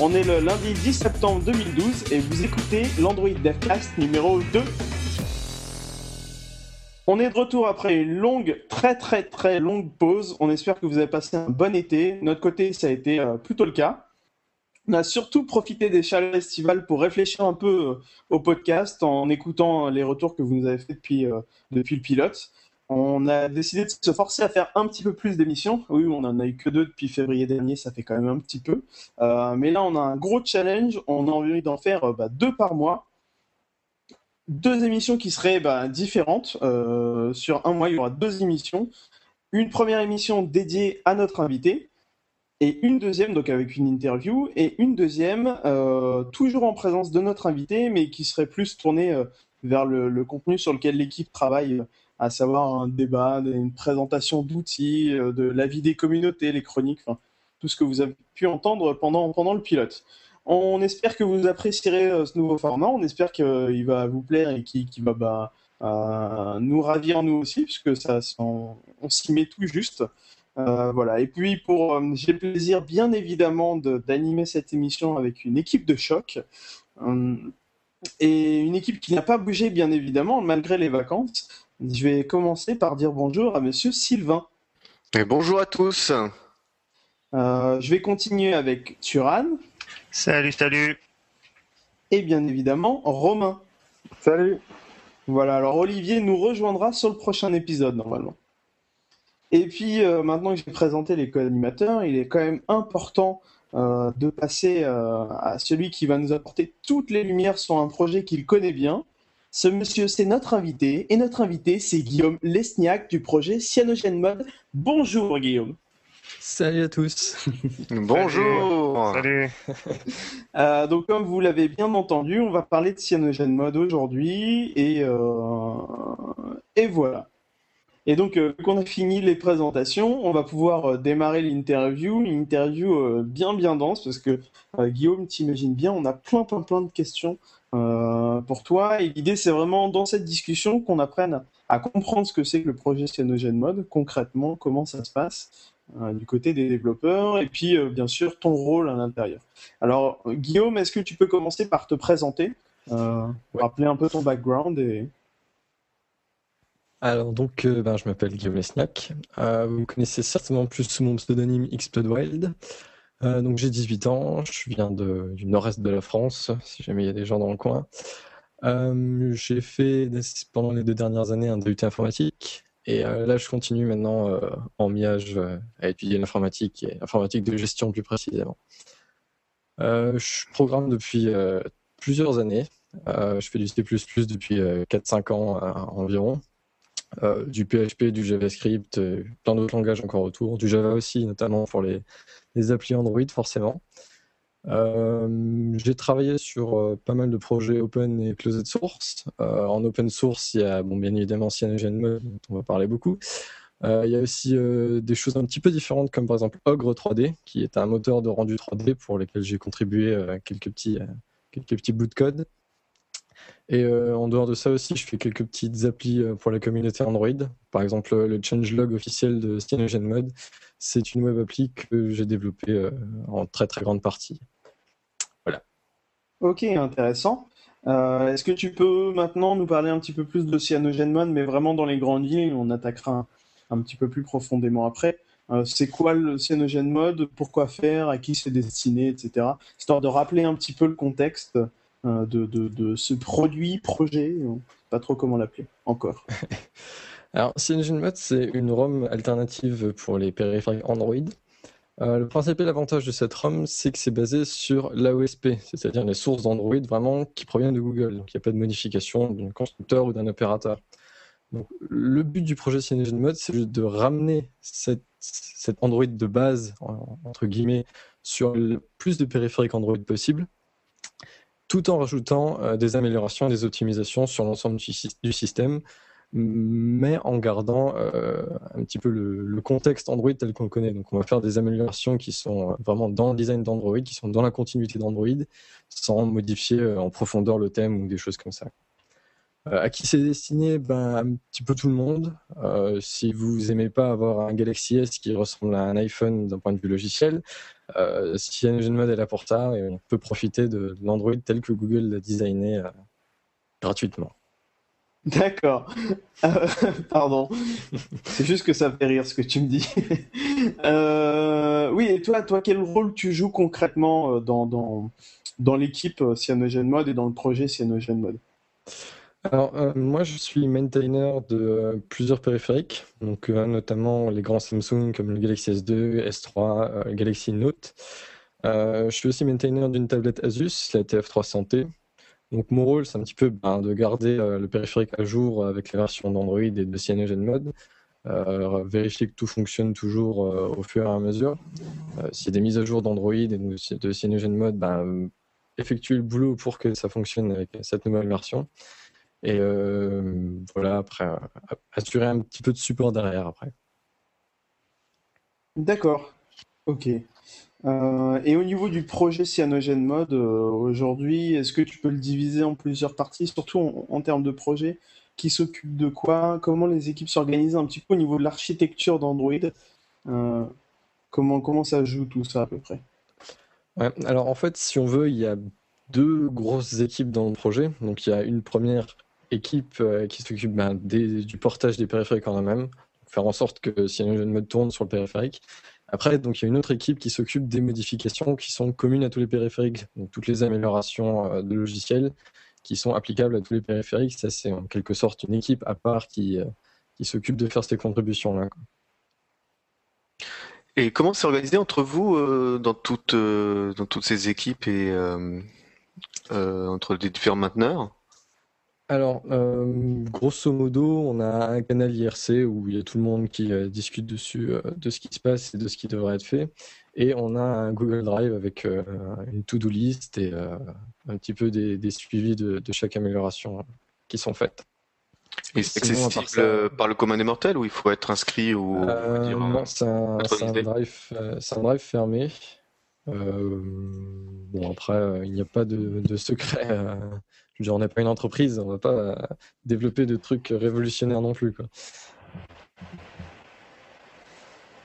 On est le lundi 10 septembre 2012 et vous écoutez l'Android DevCast numéro 2. On est de retour après une longue, très très très longue pause. On espère que vous avez passé un bon été. Notre côté, ça a été euh, plutôt le cas. On a surtout profité des chaleurs estivales pour réfléchir un peu euh, au podcast en écoutant les retours que vous nous avez fait depuis, euh, depuis le pilote. On a décidé de se forcer à faire un petit peu plus d'émissions. Oui, on en a eu que deux depuis février dernier, ça fait quand même un petit peu. Euh, mais là, on a un gros challenge. On a envie d'en faire euh, bah, deux par mois. Deux émissions qui seraient bah, différentes. Euh, sur un mois, il y aura deux émissions. Une première émission dédiée à notre invité et une deuxième, donc avec une interview, et une deuxième, toujours en présence de notre invité, mais qui serait plus tournée vers le, le, contenu sur lequel l'équipe travaille à savoir un débat, une présentation d'outils, euh, de l'avis des communautés, les chroniques, tout ce que vous avez pu entendre pendant, pendant le pilote. On espère que vous apprécierez euh, ce nouveau format, on espère qu'il va vous plaire et qu'il va bah, euh, nous ravir nous aussi, puisque ça, on, s'y met tout juste. Euh, voilà. Et puis euh, j'ai le plaisir bien évidemment d'animer cette émission avec une équipe de choc. et une équipe qui n'a pas bougé bien évidemment malgré les vacances. Je vais commencer par dire bonjour à Monsieur Sylvain. Et bonjour à tous. Euh, je vais continuer avec Turan. Salut, salut. Et bien évidemment, Romain. Salut. Voilà, alors Olivier nous rejoindra sur le prochain épisode normalement. Et puis euh, maintenant que j'ai présenté les co-animateurs, il est quand même important euh, de passer à celui qui va nous apporter toutes les lumières sur un projet qu'il connaît bien, ce monsieur, c'est notre invité, et notre invité, c'est Guillaume Lesniak du projet Cyanogen Mode. Bonjour Guillaume. Salut à tous. Bonjour. Salut. euh, donc comme vous l'avez bien entendu, on va parler de Cyanogen Mode aujourd'hui, et, euh... et voilà. Et donc, euh, qu'on a fini les présentations, on va pouvoir euh, démarrer l'interview, une interview euh, bien bien dense, parce que euh, Guillaume, t'imagines bien, on a plein plein plein de questions euh, pour toi. Et l'idée, c'est vraiment dans cette discussion qu'on apprenne à comprendre ce que c'est que le projet Cyanogen Mode, concrètement, comment ça se passe euh, du côté des développeurs, et puis euh, bien sûr ton rôle à l'intérieur. Alors, Guillaume, est-ce que tu peux commencer par te présenter, euh, rappeler un peu ton background et... Alors donc, euh, ben, je m'appelle Guillaume Lesniak. Euh, vous me connaissez certainement plus sous mon pseudonyme Xplodewild. Euh, donc j'ai 18 ans, je viens du nord-est de la France, si jamais il y a des gens dans le coin. Euh, j'ai fait pendant les deux dernières années un DUT informatique et euh, là je continue maintenant en MIAGE à étudier l'informatique et l'informatique de gestion plus précisément. je programme depuis plusieurs années, je fais du C++ depuis 4-5 ans environ. Du PHP, du JavaScript, plein d'autres langages encore autour, du Java aussi, notamment pour les, les applis Android forcément. Euh, j'ai travaillé sur euh, pas mal de projets open et closed source. Euh, en open source, il y a bon, bien évidemment CyanogenMod, dont on va parler beaucoup. il y a aussi des choses un petit peu différentes, comme par exemple Ogre 3D, qui est un moteur de rendu 3D pour lequel j'ai contribué quelques, petits, quelques petits bouts de code. Et euh, en dehors de ça aussi, je fais quelques petites applis euh, pour la communauté Android. Par exemple, le changelog officiel de CyanogenMod, c'est une web appli que j'ai développée euh, en très très grande partie. Voilà. Ok, intéressant. Est-ce que tu peux maintenant nous parler un petit peu plus de CyanogenMod, mais vraiment dans les grandes lignes, on attaquera un, petit peu plus profondément après. C'est quoi le CyanogenMod Pourquoi faire? À qui c'est destiné, etc. Histoire de rappeler un petit peu le contexte de, de, ce produit, projet, pas trop comment l'appeler encore. Alors, CyanogenMod, c'est une ROM alternative pour les périphériques Android. Euh, le principal avantage de cette ROM, c'est que c'est basé sur l'AOSP, c'est-à-dire les sources d'Android vraiment qui proviennent de Google. Donc, il n'y a pas de modification d'un constructeur ou d'un opérateur. Donc, le but du projet CyanogenMod, c'est de ramener cette Android de base, entre guillemets, sur le plus de périphériques Android possible tout en rajoutant euh, des améliorations et des optimisations sur l'ensemble du, système, mais en gardant euh, un petit peu le, contexte Android tel qu'on le connaît. Donc on va faire des améliorations qui sont vraiment dans le design d'Android, qui sont dans la continuité d'Android, sans modifier euh, en profondeur le thème ou des choses comme ça. à qui c'est destiné? Ben, Un petit peu tout le monde. si vous aimez pas avoir un Galaxy S qui ressemble à un iPhone d'un point de vue logiciel, CyanogenMod est là pour ça et on peut profiter de l'Android tel que Google l'a designé gratuitement. D'accord. Euh, pardon. C'est juste que ça fait rire ce que tu me dis. Euh, oui, et toi, toi, quel rôle tu joues concrètement euh, dans, dans, dans l'équipe CyanogenMod et dans le projet CyanogenMod alors, moi, je suis maintainer de plusieurs périphériques, donc notamment les grands Samsung comme le Galaxy S2, S3, Galaxy Note. je suis aussi maintainer d'une tablette Asus, la TF300T, donc mon rôle, c'est un petit peu ben, de garder euh, le périphérique à jour avec les versions d'Android et de CyanogenMod, euh, vérifier que tout fonctionne toujours euh, au fur et à mesure. S'il y a des mises à jour d'Android et de CyanogenMod, ben, effectuer le boulot pour que ça fonctionne avec cette nouvelle version. Et voilà, après, assurer un petit peu de support derrière après. D'accord. Ok. Euh, et au niveau du projet Cyanogen Mode, euh, aujourd'hui, est-ce que tu peux le diviser en plusieurs parties, surtout en, termes de projet? Qui s'occupe de quoi? Comment les équipes s'organisent un petit peu au niveau de l'architecture d'Android? Euh, comment, comment ça joue tout ça à peu près? Alors en fait, si on veut, il y a deux grosses équipes dans le projet. Donc il y a une première équipe qui s'occupe ben, du portage des périphériques en eux-mêmes, faire en sorte que Cyanogen Mode tourne sur le périphérique. Après, donc, il y a une autre équipe qui s'occupe des modifications qui sont communes à tous les périphériques. Donc, toutes les améliorations euh, de logiciels qui sont applicables à tous les périphériques. Ça, c'est en quelque sorte une équipe à part qui, euh, qui s'occupe de faire ces contributions-là. Et comment c'est organisé entre vous euh, dans, toutes, dans toutes ces équipes et entre les différents mainteneurs? Alors, euh, grosso modo, on a un canal IRC où il y a tout le monde qui euh, discute dessus euh, de ce qui se passe et de ce qui devrait être fait. Et on a un Google Drive avec une to-do list et un petit peu des, suivis de, chaque amélioration qui sont faites. Et c'est accessible par le commun des mortels ou il faut être inscrit ou Non, c'est un, drive, un drive fermé. bon, après, il n'y a pas de, de secret on n'est pas une entreprise, on va pas euh, développer de trucs révolutionnaires non plus.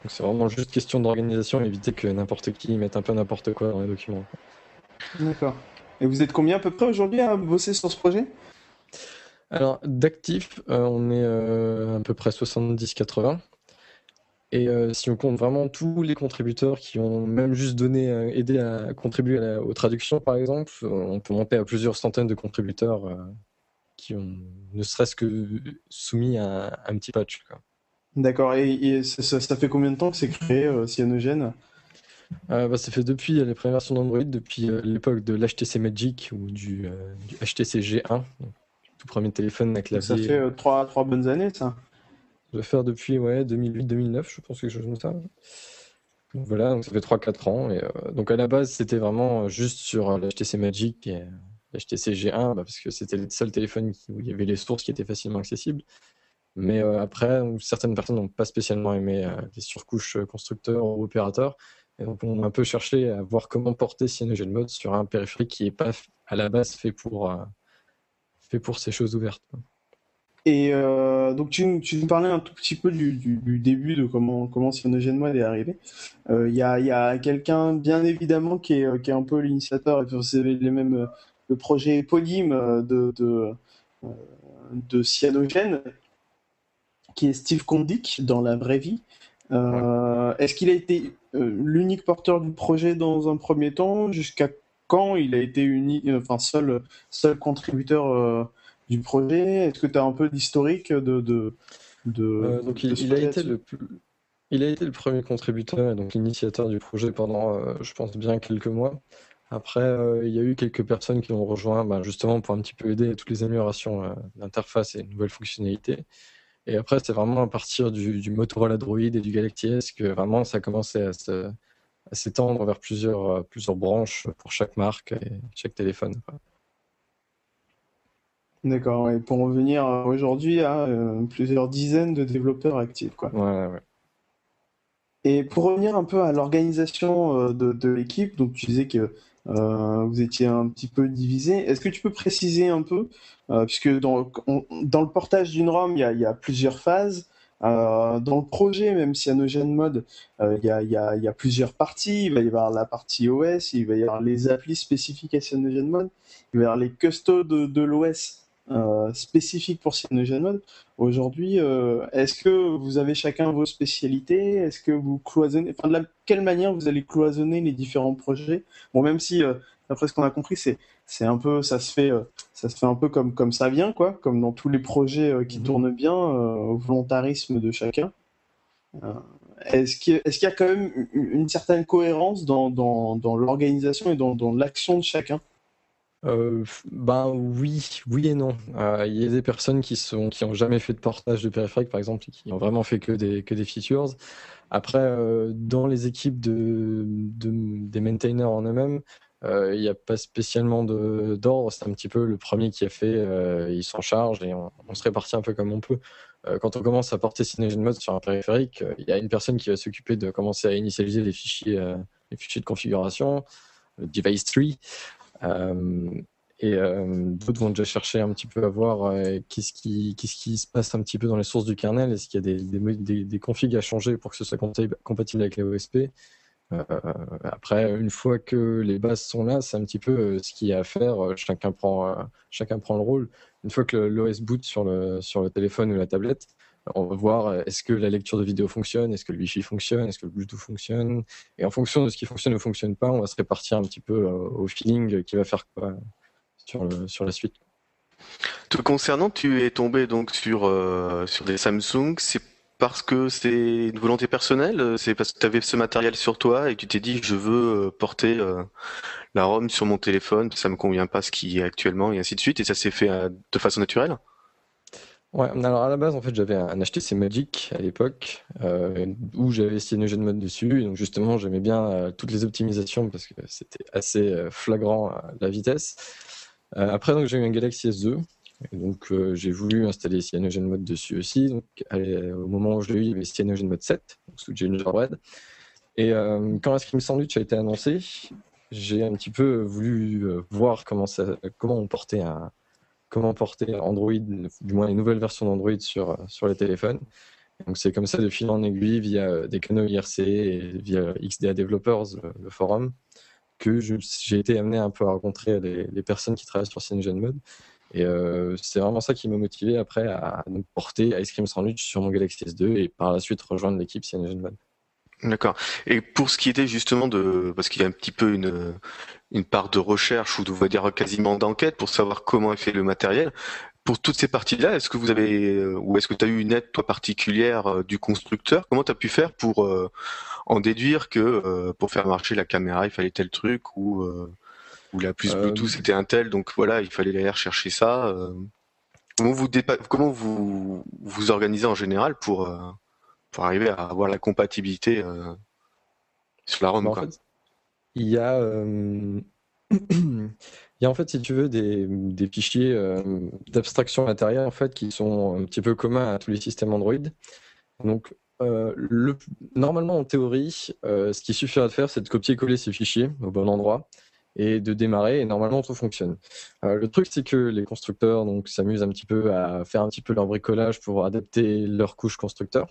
c'est vraiment juste question d'organisation, éviter que n'importe qui mette un peu n'importe quoi dans les documents. D'accord. Et vous êtes combien à peu près aujourd'hui à bosser sur ce projet? Alors, d'actifs, euh, on est euh, à peu près 70-80. Et euh, si on compte vraiment tous les contributeurs qui ont même juste donné, euh, aidé à contribuer aux traductions, par exemple, on peut monter à plusieurs centaines de contributeurs euh, qui ont ne serait-ce que soumis à un petit patch. D'accord. Et, ça, fait combien de temps que c'est créé, Cyanogen? Bah, Ça fait depuis les premières versions d'Android, depuis l'époque de l'HTC Magic ou du, HTC G1, tout premier téléphone avec clavier. Ça fait trois bonnes années, ça de faire depuis ouais, 2008-2009, je pense, quelque chose comme ça. Donc voilà, donc ça fait 3-4 ans. Euh, donc à la base, c'était vraiment juste sur l'HTC Magic et l'HTC G1, bah, parce que c'était le seul téléphone où il y avait les sources qui étaient facilement accessibles. Mais euh, après, certaines personnes n'ont pas spécialement aimé euh, les surcouches constructeurs ou opérateurs. Et donc on a un peu cherché à voir comment porter CyanogenMod sur un périphérique qui n'est pas à la base fait pour, fait pour ces choses ouvertes. Et euh, donc tu, tu, nous parlais un tout petit peu du, du, début de comment, comment CyanogenMod est arrivé. Euh, il y a, y a quelqu'un, bien évidemment, qui est, qui est un peu l'initiateur, et c'est les mêmes, euh, le projet éponyme de, de, de Cyanogen, qui est Steve Kondik dans la vraie vie. Est-ce qu'il a été l'unique porteur du projet dans un premier temps? Jusqu'à quand il a été unique, enfin seul, seul contributeur du projet Est-ce que tu as un peu d'historique de, de, euh, donc il, a été le il a été le premier contributeur et donc l'initiateur du projet pendant, euh, je pense, bien quelques mois. Après, euh, il y a eu quelques personnes qui l'ont rejoint bah, justement pour un petit peu aider à toutes les améliorations d'interface et nouvelles fonctionnalités. Et après, c'est vraiment à partir du, du, Motorola Droid et du Galaxy S que vraiment ça a commencé à s'étendre vers plusieurs, plusieurs branches pour chaque marque et chaque téléphone. D'accord, et pour revenir aujourd'hui à euh, plusieurs dizaines de développeurs actifs. Quoi. Ouais, ouais. Et pour revenir un peu à l'organisation euh, de, l'équipe, donc tu disais qu'il vous étiez un petit peu divisé. Est-ce que tu peux préciser un peu, puisque dans, dans, le portage d'une ROM, il y a, il y a plusieurs phases. Euh, dans le projet, même Cyanogen Mode, euh, il y, a, y, a, y, a, plusieurs parties. Il va y avoir la partie OS, il va y avoir les applis spécifiques à Cyanogen Mode, il va y avoir les custos de, de l'OS euh, spécifiques pour Cyanogen Mode. Aujourd'hui, euh, est-ce que vous avez chacun vos spécialités? Est-ce que vous cloisonnez Enfin, de la, quelle manière vous allez cloisonner les différents projets? Bon, même si, d'après ce qu'on a compris, c'est c'est un peu, ça se fait, euh, ça se fait un peu comme, comme ça vient, quoi, comme dans tous les projets euh, qui mhm. tournent bien, euh, au volontarisme de chacun. Est-ce qu'il y, a quand même une certaine cohérence dans, dans, dans l'organisation et dans, dans l'action de chacun? Ben oui, oui et non. Il y a des personnes qui sont qui ont jamais fait de portage de périphérique, par exemple, qui ont vraiment fait que des que des features. Après, dans les équipes de, de des maintainers en eux-mêmes, euh, il n'y a pas spécialement d'ordre, c'est un petit peu le premier qui a fait, euh, il s'en charge et on, se répartit un peu comme on peut. Euh, quand on commence à porter Mode sur un périphérique, il y a une personne qui va s'occuper de commencer à initialiser les fichiers, les fichiers de configuration, device tree. Et d'autres vont déjà chercher un petit peu à voir qu'est-ce qui, se passe un petit peu dans les sources du kernel, est-ce qu'il y a des, configs à changer pour que ce soit compatible avec les OSP. Euh, après, une fois que les bases sont là, c'est un petit peu euh, ce qu'il y a à faire. Euh, chacun prend, chacun prend le rôle. Une fois que l'OS boot sur le, téléphone ou la tablette, voir est-ce que la lecture de vidéo fonctionne, est-ce que le Wi-Fi fonctionne, est-ce que le Bluetooth fonctionne. Et en fonction de ce qui fonctionne ou fonctionne pas, on va se répartir un petit peu au feeling qui va faire quoi sur, la suite. Te concernant, tu es tombé donc sur, sur des Samsung. C'est parce que c'est une volonté personnelle? C'est parce que tu avais ce matériel sur toi et tu t'es dit je veux euh, porter euh, la ROM sur mon téléphone, ça me convient pas ce qui est actuellement et ainsi de suite et ça s'est fait euh, de façon naturelle? Ouais, alors à la base, en fait, j'avais un HTC Magic à l'époque où j'avais de Mode dessus. Donc, justement, j'aimais bien toutes les optimisations parce que c'était assez flagrant la vitesse. après, j'ai eu un Galaxy S2 donc euh, j'ai voulu installer CyanogenMod dessus aussi. Au moment où je l'ai eu, il y avait CyanogenMod 7, donc sous Gingerbread. Et euh, quand Ice Cream Sandwich a été annoncé, j'ai un petit peu voulu euh, voir comment, comment on portait un, comment porter Android, du moins les nouvelles versions d'Android sur, sur les téléphones. Donc c'est comme ça de fil en aiguille via des canaux IRC et via XDA Developers, le, forum, que j'ai été amené un peu à rencontrer les, personnes qui travaillent sur CyanogenMod et euh, c'est vraiment ça qui m'a motivé après à porter Ice Cream Sandwich sur mon Galaxy S2 et par la suite rejoindre l'équipe CyanogenMod. D'accord. Et pour ce qui était justement de, parce qu'il y a un petit peu une, une part de recherche ou de, on va dire quasiment d'enquête pour savoir comment est fait le matériel. Pour toutes ces parties-là, est-ce que vous avez, euh, ou est-ce que tu as eu une aide toi particulière euh, du constructeur? Comment tu as pu faire pour en déduire que pour faire marcher la caméra, il fallait tel truc ou ou la plus Bluetooth c'était un tel, donc voilà, il fallait aller rechercher ça. Euh. Comment vous comment vous vous organisez en général pour euh, pour arriver à avoir la compatibilité euh, sur la ROM bah, il y a il y a en fait, si tu veux, des, fichiers d'abstraction matérielle en fait qui sont un petit peu communs à tous les systèmes Android. Donc, le, normalement, en théorie, ce qui suffira de faire, c'est de copier-coller ces fichiers au bon endroit et de démarrer et normalement tout fonctionne. Le truc c'est que les constructeurs s'amusent un petit peu à faire un petit peu leur bricolage pour adapter leur couche constructeur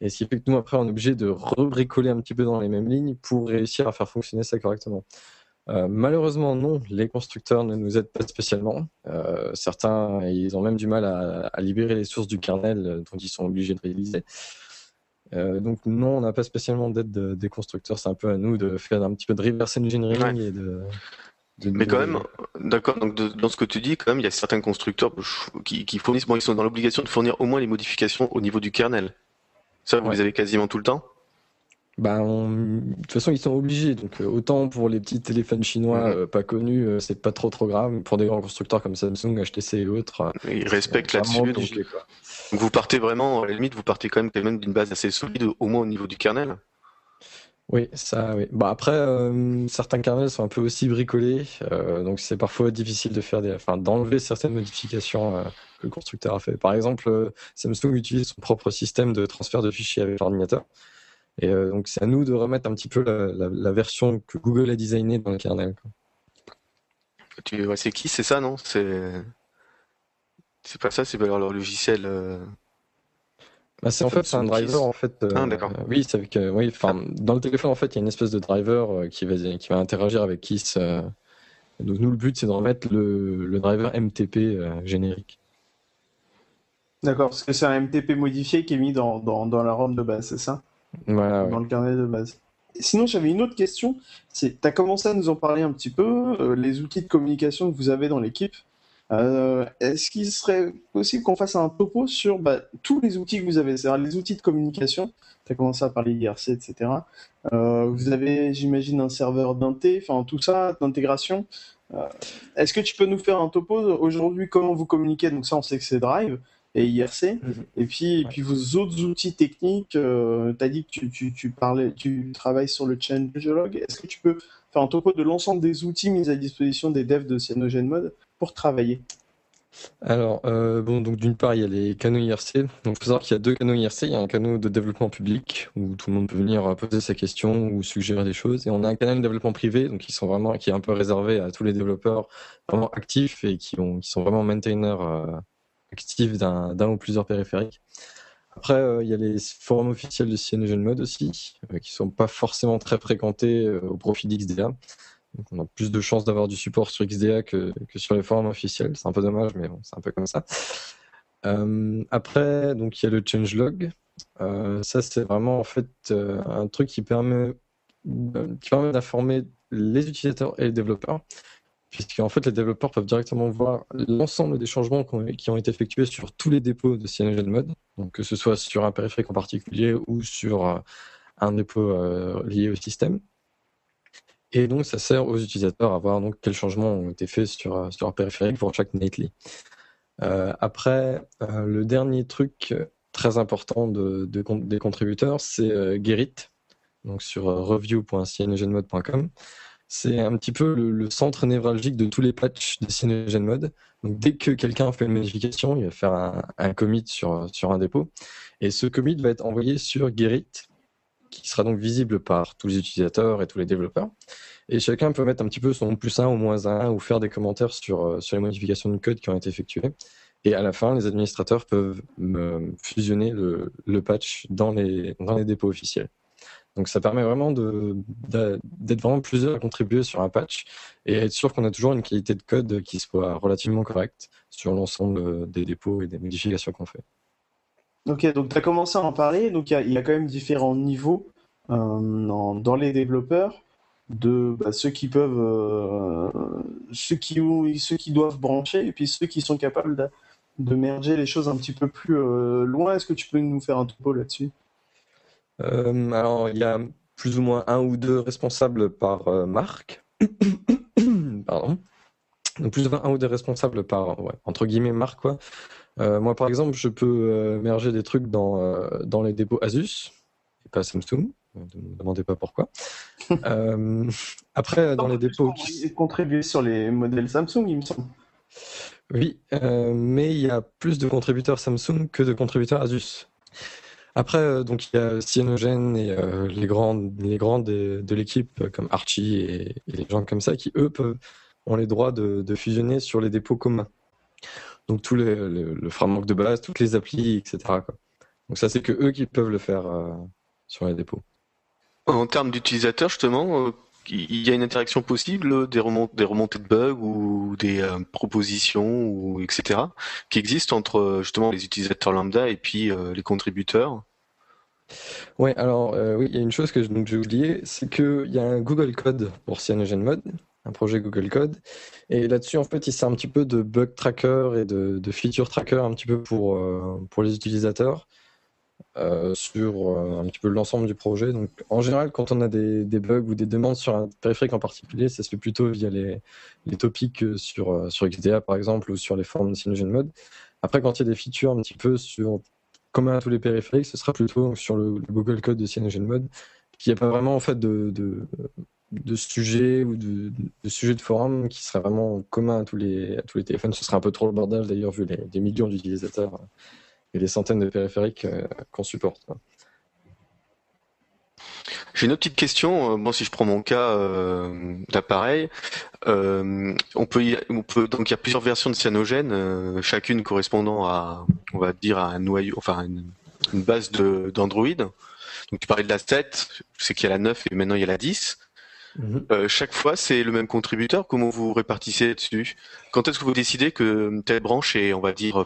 et ce qui fait que nous après on est obligé de rebricoler un petit peu dans les mêmes lignes pour réussir à faire fonctionner ça correctement. Euh, malheureusement non, les constructeurs ne nous aident pas spécialement. Euh, certains ils ont même du mal à, à, libérer les sources du kernel dont ils sont obligés de réaliser. Euh, donc non, on n'a pas spécialement d'aide des constructeurs. C'est un peu à nous de faire un petit peu de reverse engineering et de, Mais quand même, d'accord. Donc dans ce que tu dis, quand même, il y a certains constructeurs qui, fournissent. Bon, ils sont dans l'obligation de fournir au moins les modifications au niveau du kernel. Ça, vous les avez quasiment tout le temps. Bah, De toute façon, ils sont obligés. Donc, euh, autant pour les petits téléphones chinois euh, pas connus, c'est pas trop trop grave. Pour des grands constructeurs comme Samsung, HTC et autres, ils respectent là-dessus. Donc, donc vous partez vraiment, à la limite, vous partez quand même, d'une base assez solide, au moins au niveau du kernel. Oui, ça, oui. Bah après, euh, certains kernels sont un peu aussi bricolés, euh, donc c'est parfois difficile de faire des, enfin, d'enlever certaines modifications euh, que le constructeur a fait. Par exemple, Samsung utilise son propre système de transfert de fichiers avec l'ordinateur, et donc c'est à nous de remettre un petit peu la, version que Google a designée dans le kernel. tu... c'est qui? C'est ça, non? C'est c'est pas ça, c'est pas leur, logiciel. Euh, bah, c'est en fait un driver en fait. Euh, ah, d'accord. oui, c'est avec oui, enfin dans le téléphone en fait, il y a une espèce de driver qui va qui va interagir avec Kiss. donc nous le but c'est de remettre le, le driver MTP générique. D'accord, parce que c'est un MTP modifié qui est mis dans, dans, dans la ROM de base, c'est ça? Voilà. Dans le carnet de base. Sinon, j'avais une autre question. C'est, tu as commencé à nous en parler un petit peu, euh, les outils de communication que vous avez dans l'équipe. Euh, est-ce qu'il serait possible qu'on fasse un topo sur bah, tous les outils que vous avez, c'est-à-dire les outils de communication Tu as commencé à parler IRC, etc. Euh, vous avez, j'imagine, un serveur d'inté, enfin tout ça, d'intégration. Est-ce que tu peux nous faire un topo aujourd'hui Comment vous communiquez? Donc ça, on sait que c'est Drive et IRC. Mhm. Et puis, et puis vos autres outils techniques, euh, tu as dit que tu, tu, tu, parlais, tu travailles sur le changelog. Est-ce que tu peux faire un topo de l'ensemble des outils mis à disposition des devs de CyanogenMod travailler alors, euh, bon, donc d'une part, il y a les canaux IRC. Donc, il faut savoir qu'il y a deux canaux IRC. Il y a un canal de développement public où tout le monde peut venir poser sa question ou suggérer des choses. Et on a un canal de développement privé, donc qui sont vraiment, qui est un peu réservé à tous les développeurs vraiment actifs et qui, ont, qui sont vraiment maintainers euh, actifs d'un ou plusieurs périphériques. Après, euh, il y a les forums officiels de CyanogenMod aussi, euh, qui sont pas forcément très fréquentés euh, au profit d'XDA. On a plus de chances d'avoir du support sur XDA que, sur les forums officiels. C'est un peu dommage, mais c'est un peu comme ça. après, donc il y a le changelog. ça, c'est vraiment en fait un truc qui permet, d'informer les utilisateurs et les développeurs puisqu'en fait les développeurs peuvent directement voir l'ensemble des changements qui ont été effectués sur tous les dépôts de CyanogenMod, donc que ce soit sur un périphérique en particulier ou sur euh, un dépôt euh, lié au système. Et donc ça sert aux utilisateurs à voir donc quels changements ont été faits sur, euh, sur un périphérique pour chaque nightly. après, le dernier truc très important de, des contributeurs, c'est Gerrit, donc sur review.cyanogenmod.com c'est un petit peu le, centre névralgique de tous les patchs de CyanogenMod. Donc dès que quelqu'un fait une modification, il va faire un, commit sur, sur un dépôt. Et ce commit va être envoyé sur Gerrit, qui sera donc visible par tous les utilisateurs et tous les développeurs. Et chacun peut mettre un petit peu son plus 1 ou moins 1 ou faire des commentaires sur, sur les modifications de code qui ont été effectuées. Et à la fin, les administrateurs peuvent fusionner le, patch dans les, dans les dépôts officiels. Donc ça permet vraiment d'être vraiment plusieurs à contribuer sur un patch et être sûr qu'on a toujours une qualité de code qui soit relativement correcte sur l'ensemble des dépôts et des modifications qu'on fait. Ok, donc tu as commencé à en parler, donc il y, a quand même différents niveaux euh, dans, les développeurs de bah, ceux qui peuvent, euh, ceux, qui, ceux qui doivent brancher et puis ceux qui sont capables de, merger les choses un petit peu plus euh, loin. Est-ce que tu peux nous faire un topo là-dessus? Alors, il y a plus ou moins un ou deux responsables par marque. Pardon. Donc, plus ou un ou deux responsables par, entre guillemets, marque, quoi. Euh, moi, par exemple, je peux merger des trucs dans, dans les dépôts Asus, et pas Samsung. Ne me demandez pas pourquoi. après, dans les dépôts. Qui... Contribuer sur les modèles Samsung, il me semble. Oui, mais il y a plus de contributeurs Samsung que de contributeurs Asus. Après, euh, donc il y a Cyanogen et euh, les grands, les grands de, l'équipe euh, comme Archie et, les gens comme ça qui eux peuvent, ont les droits de, fusionner sur les dépôts communs. Donc tout le framework de base, toutes les applis, etc. Donc ça c'est que eux qui peuvent le faire sur les dépôts. En termes d'utilisateurs justement, il y a une interaction possible, des, des remontées de bugs ou des propositions ou etc. qui existent entre justement les utilisateurs lambda et puis les contributeurs? Ouais, alors euh, oui, il y a une chose que j'ai oublié, c'est qu'il y a un Google Code pour CyanogenMod, un projet Google Code, et là-dessus en fait il sert un petit peu de bug tracker et de, feature tracker un petit peu pour, euh, les utilisateurs euh, sur un petit peu l'ensemble du projet. Donc en général quand on a des, bugs ou des demandes sur un périphérique en particulier, ça se fait plutôt via les, les topics sur, sur XDA par exemple ou sur les forums de CyanogenMod. Après quand il y a des features un petit peu sur commun à tous les périphériques, ce sera plutôt sur le, Google Code de CyanogenMod, qui n'y a pas vraiment en fait de, de, sujet ou de, sujet de forum qui serait vraiment commun à tous les, à tous les téléphones. Ce serait un peu trop le bordel d'ailleurs vu les, millions d'utilisateurs et les centaines de périphériques euh, qu'on supporte. J'ai une autre petite question. Bon, si je prends mon cas d'appareil, on peut, donc il y a plusieurs versions de cyanogène, chacune correspondant à, on va dire, à un noyau, enfin une, une base d'Android. Donc tu parlais de la 7, je sais qu'il y a la 9 et maintenant il y a la 10. Mhm. Euh, chaque fois, c'est le même contributeur? Comment vous répartissez dessus Quand est-ce que vous décidez que telle branche est, on va dire,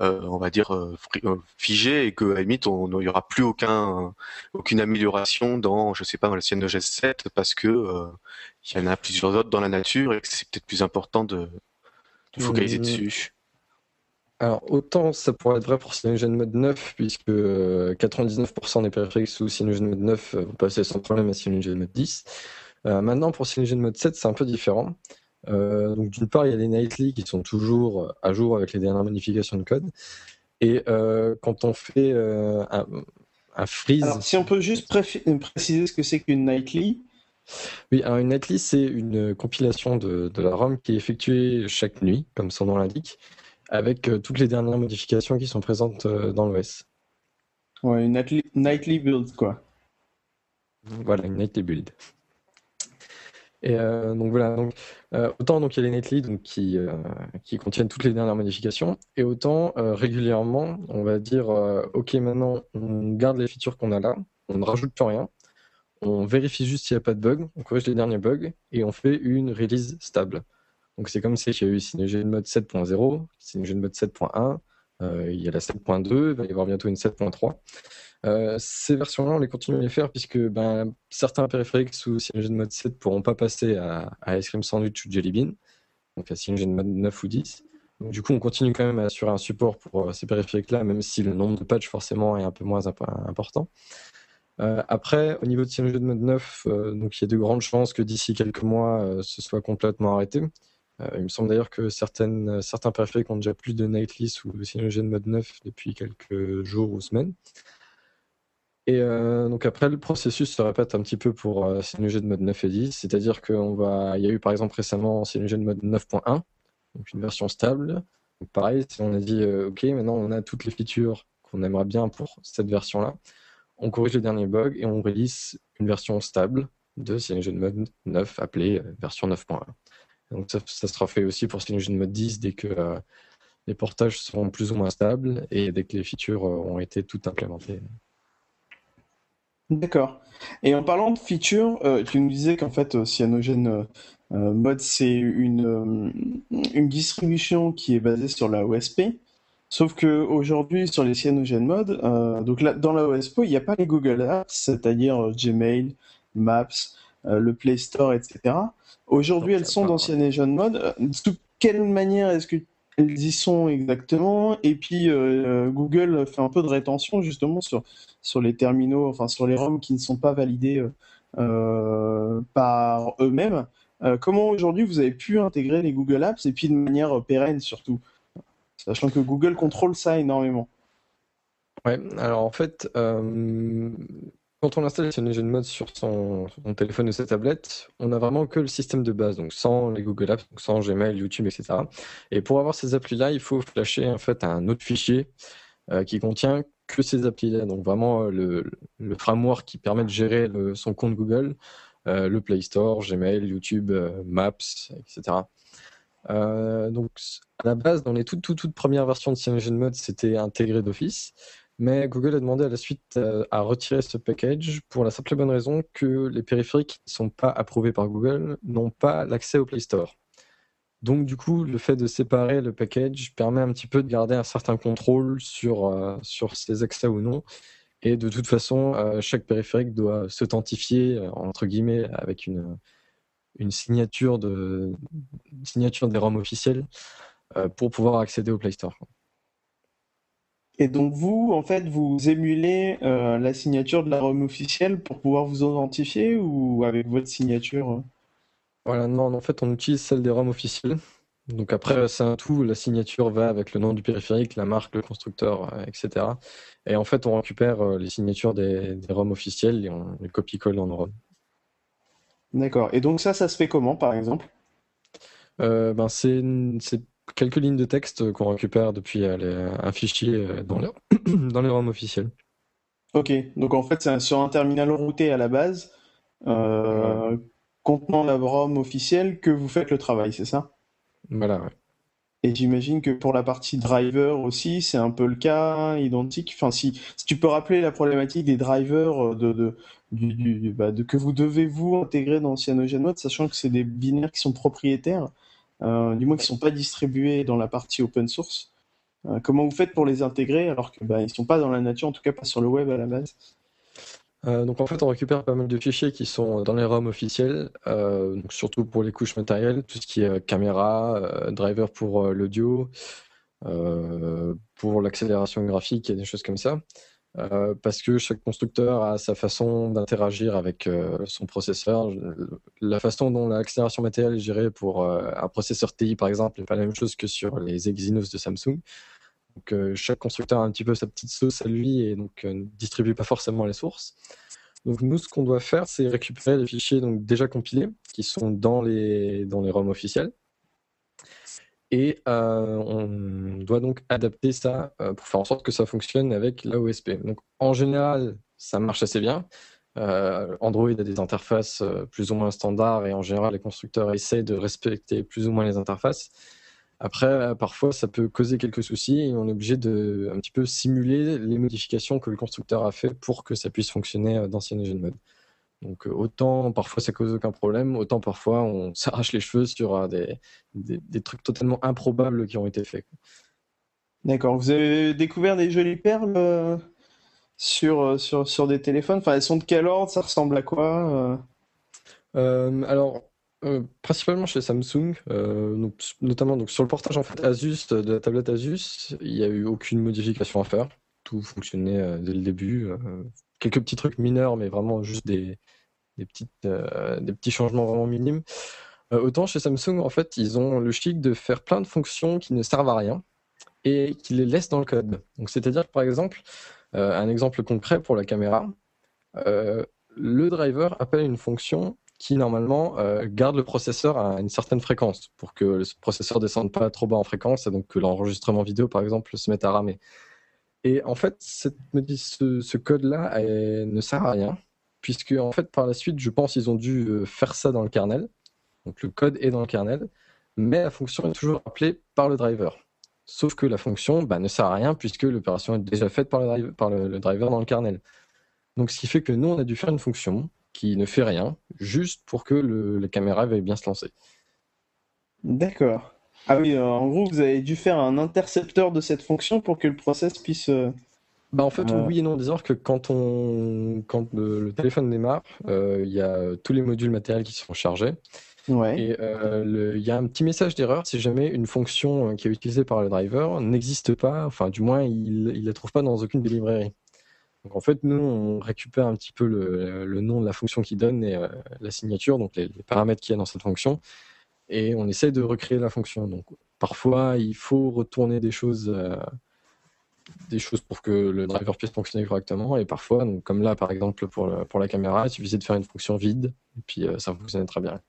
euh, on va dire euh, figée et qu'à la limite, on n'y aura plus aucun, aucune amélioration dans, je sais pas, la CyanogenS 7 parce que il y en a plusieurs autres dans la nature et que c'est peut-être plus important de, de focaliser dessus? Alors, autant ça pourrait être vrai pour Cyanogen Mode 9, puisque 99% euh, des périphériques sous Cyanogen Mode 9 vont passer sans problème à Cyanogen Mode 10. Euh, maintenant, pour Cyanogen Mode 7, c'est un peu différent. Euh, donc, d'une part, il y a les nightly qui sont toujours à jour avec les dernières modifications de code. Et quand on fait un, freeze. Alors, si on peut juste préciser ce que c'est qu'une nightly. Oui, alors une nightly, c'est une compilation de, de la ROM qui est effectuée chaque nuit, comme son nom l'indique avec euh, toutes les dernières modifications qui sont présentes euh, dans l'OS. Ouais, une nightly, build, quoi. Voilà, une nightly build. Et euh, donc voilà, donc, autant donc il y a les nightly donc, qui, qui contiennent toutes les dernières modifications, et autant régulièrement, on va dire ok maintenant on garde les features qu'on a là, on ne rajoute plus rien, on vérifie juste s'il n'y a pas de bug, on corrige les derniers bugs, et on fait une release stable. Donc c'est comme si il y a eu Cyanogen Mode 7.0, Cyanogen Mode 7.1, euh, il y a la 7.2, il va y avoir bientôt une 7.3. Euh, ces versions-là, on les continue à les faire puisque ben, certains périphériques sous Cyanogen Mode 7 ne pourront pas passer à, Ice Cream Sandwich ou Jelly Bean, donc à Cyanogen Mode 9 ou 10. Donc, du coup, on continue quand même à assurer un support pour euh, ces périphériques-là, même si le nombre de patchs forcément est un peu moins important. après, au niveau de Cyanogen Mode 9, donc il y a de grandes chances que d'ici quelques mois, ce soit complètement arrêté. Euh, il me semble d'ailleurs que certaines, certains périphériques ont déjà plus de nightly ou Cyanogen Mode 9 depuis quelques jours ou semaines. Et euh, donc après, le processus se répète un petit peu pour euh, Cyanogen Mode 9 et 10, c'est-à-dire qu'il va, y a eu par exemple récemment Cyanogen Mode 9.1, donc une version stable. Pareil, on a dit OK, maintenant on a toutes les features qu'on aimerait bien pour cette version-là, on corrige les derniers bugs et on release une version stable de Cyanogen Mode 9 appelée version 9.1. Donc ça, sera fait aussi pour Cyanogen Mode 10 dès que euh, les portages seront plus ou moins stables et dès que les features euh, ont été toutes implémentées. D'accord. Et en parlant de features, euh, tu nous disais qu'en fait Cyanogen Mode c'est une, une distribution qui est basée sur la OSP. Sauf que aujourd'hui sur les Cyanogen Mode, donc là, dans la OSP, il n'y a pas les Google Apps, c'est-à-dire Gmail, Maps, le Play Store, etc. Aujourd'hui, elles sont dans Mode. Euh, de quelle manière est-ce qu'elles y sont exactement? Et puis, euh, Google fait un peu de rétention justement sur, sur les terminaux, enfin sur les ROM qui ne sont pas validés euh, par eux-mêmes. comment aujourd'hui vous avez pu intégrer les Google Apps et puis de manière pérenne surtout? Sachant que Google contrôle ça énormément. Ouais, alors en fait, quand on installe CyanogenMod Mode sur son, téléphone ou sa tablette, on n'a vraiment que le système de base, donc sans les Google Apps, sans Gmail, YouTube, etc. Et pour avoir ces applis-là, il faut flasher en fait un autre fichier euh, qui contient que ces applis-là. Donc vraiment euh, le, framework qui permet de gérer son compte Google, euh, le Play Store, Gmail, YouTube, Maps, etc. donc à la base, dans les toutes toutes, toutes premières versions de CyanogenMod, Mode, c'était intégré d'office. Mais Google a demandé à la suite euh, à retirer ce package pour la simple et bonne raison que les périphériques qui ne sont pas approuvés par Google n'ont pas l'accès au Play Store. Donc du coup, le fait de séparer le package permet un petit peu de garder un certain contrôle sur, euh, sur ces accès ou non. Et de toute façon, euh, chaque périphérique doit s'authentifier, entre guillemets, avec une, une signature, de, signature des ROM officiels pour pouvoir accéder au Play Store. Et donc vous, en fait, vous émulez euh, la signature de la ROM officielle pour pouvoir vous identifier ou avec votre signature euh? Voilà, non, en fait, on utilise celle des ROM officielles. Donc après, c'est un tout, la signature va avec le nom du périphérique, la marque, le constructeur, euh, etc. Et en fait, on récupère les signatures des, des ROM officielles et on les copie-colle dans nos ROM. D'accord. Et donc ça, ça se fait comment, par exemple? Ben c'est quelques lignes de texte qu'on récupère depuis euh, un fichier euh, dans les, dans les ROM officiels. Ok, donc en fait c'est sur un terminal routé à la base, euh, contenant la ROM officielle, que vous faites le travail, c'est ça? Voilà, ouais. Et j'imagine que pour la partie driver aussi, c'est un peu le cas, identique. Enfin, si, si tu peux rappeler la problématique des drivers de, de, du, du- bah, de que vous devez vous intégrer dans CyanogenMod, sachant que c'est des binaires qui sont propriétaires, euh, du moins qui sont pas distribués dans la partie open source. Euh, comment vous faites pour les intégrer alors que bah, ils sont pas dans la nature, en tout cas pas sur le web à la base? Euh, donc en fait, on récupère pas mal de fichiers qui sont dans les ROM officiels, euh, surtout pour les couches matérielles, tout ce qui est euh, caméra, euh, driver pour euh, l'audio, euh, pour l'accélération graphique et des choses comme ça. Euh, parce que chaque constructeur a sa façon d'interagir avec euh, son processeur. La façon dont l'accélération matérielle est gérée pour euh, un processeur TI, par exemple, n'est pas la même chose que sur les Exynos de Samsung. Donc chaque constructeur a un petit peu sa petite sauce à lui et donc ne distribue pas forcément les sources. Donc nous, ce qu'on doit faire, c'est récupérer les fichiers donc, déjà compilés, qui sont dans les, dans les ROM officiels. Et euh, on doit donc adapter ça euh, pour faire en sorte que ça fonctionne avec l'AOSP. Donc en général, ça marche assez bien. Euh, Android a des interfaces plus ou moins standards et en général, les constructeurs essaient de respecter plus ou moins les interfaces. Après, parfois, ça peut causer quelques soucis et on est obligé de un petit peu simuler les modifications que le constructeur a fait pour que ça puisse fonctionner dans CyanogenMod. Donc euh, autant parfois ça cause aucun problème, autant parfois on s'arrache les cheveux sur euh, des, des, des trucs totalement improbables qui ont été faits. D'accord. Vous avez découvert des jolies perles euh, sur, sur, sur des téléphones? Enfin, elles sont de quel ordre? Ça ressemble à quoi? euh? Alors, euh, principalement chez Samsung, euh, donc, notamment donc, sur le portage en fait Asus de la tablette Asus, il n'y a eu aucune modification à faire. Tout fonctionnait dès le début. Quelques petits trucs mineurs, mais vraiment juste des, petites, euh, des petits changements vraiment minimes. Euh, autant chez Samsung, en fait, ils ont le chic de faire plein de fonctions qui ne servent à rien et qui les laissent dans le code. Donc, c'est-à-dire par exemple, euh, un exemple concret pour la caméra, le driver appelle une fonction qui normalement garde le processeur à une certaine fréquence pour que le processeur descende pas trop bas en fréquence et donc que l'enregistrement vidéo par exemple se mette à ramer. Et en fait, ce, code-là ne sert à rien puisque en fait par la suite, je pense qu'ils ont dû euh, faire ça dans le kernel. Donc le code est dans le kernel, mais la fonction est toujours appelée par le driver. Sauf que la fonction bah, ne sert à rien puisque l'opération est déjà faite par, le, driver dans le kernel. Donc ce qui fait que nous, on a dû faire une fonction qui ne fait rien, juste pour que la caméra veuille bien se lancer. D'accord. Ah oui, euh, en gros, vous avez dû faire un intercepteur de cette fonction pour que le process puisse. euh, Bah en fait, Euh. oui et non. Disons que quand, on, quand le, le téléphone démarre, euh, il y a tous les modules matériels qui sont chargés. Ouais. Et euh, le- il y a un petit message d'erreur si jamais une fonction euh, qui est utilisée par le driver n'existe pas, enfin du moins il ne la trouve pas dans aucune des librairies. Donc en fait, nous, on récupère un petit peu le, le nom de la fonction qui donne et euh, la signature, donc les, les paramètres qu'il y a dans cette fonction, et on essaie de recréer la fonction. Donc parfois, il faut retourner des choses, euh, des choses pour que le driver puisse fonctionner correctement, et parfois, donc, comme là par exemple pour, le- pour la caméra, il suffisait de faire une fonction vide, et puis euh, ça fonctionnait très bien.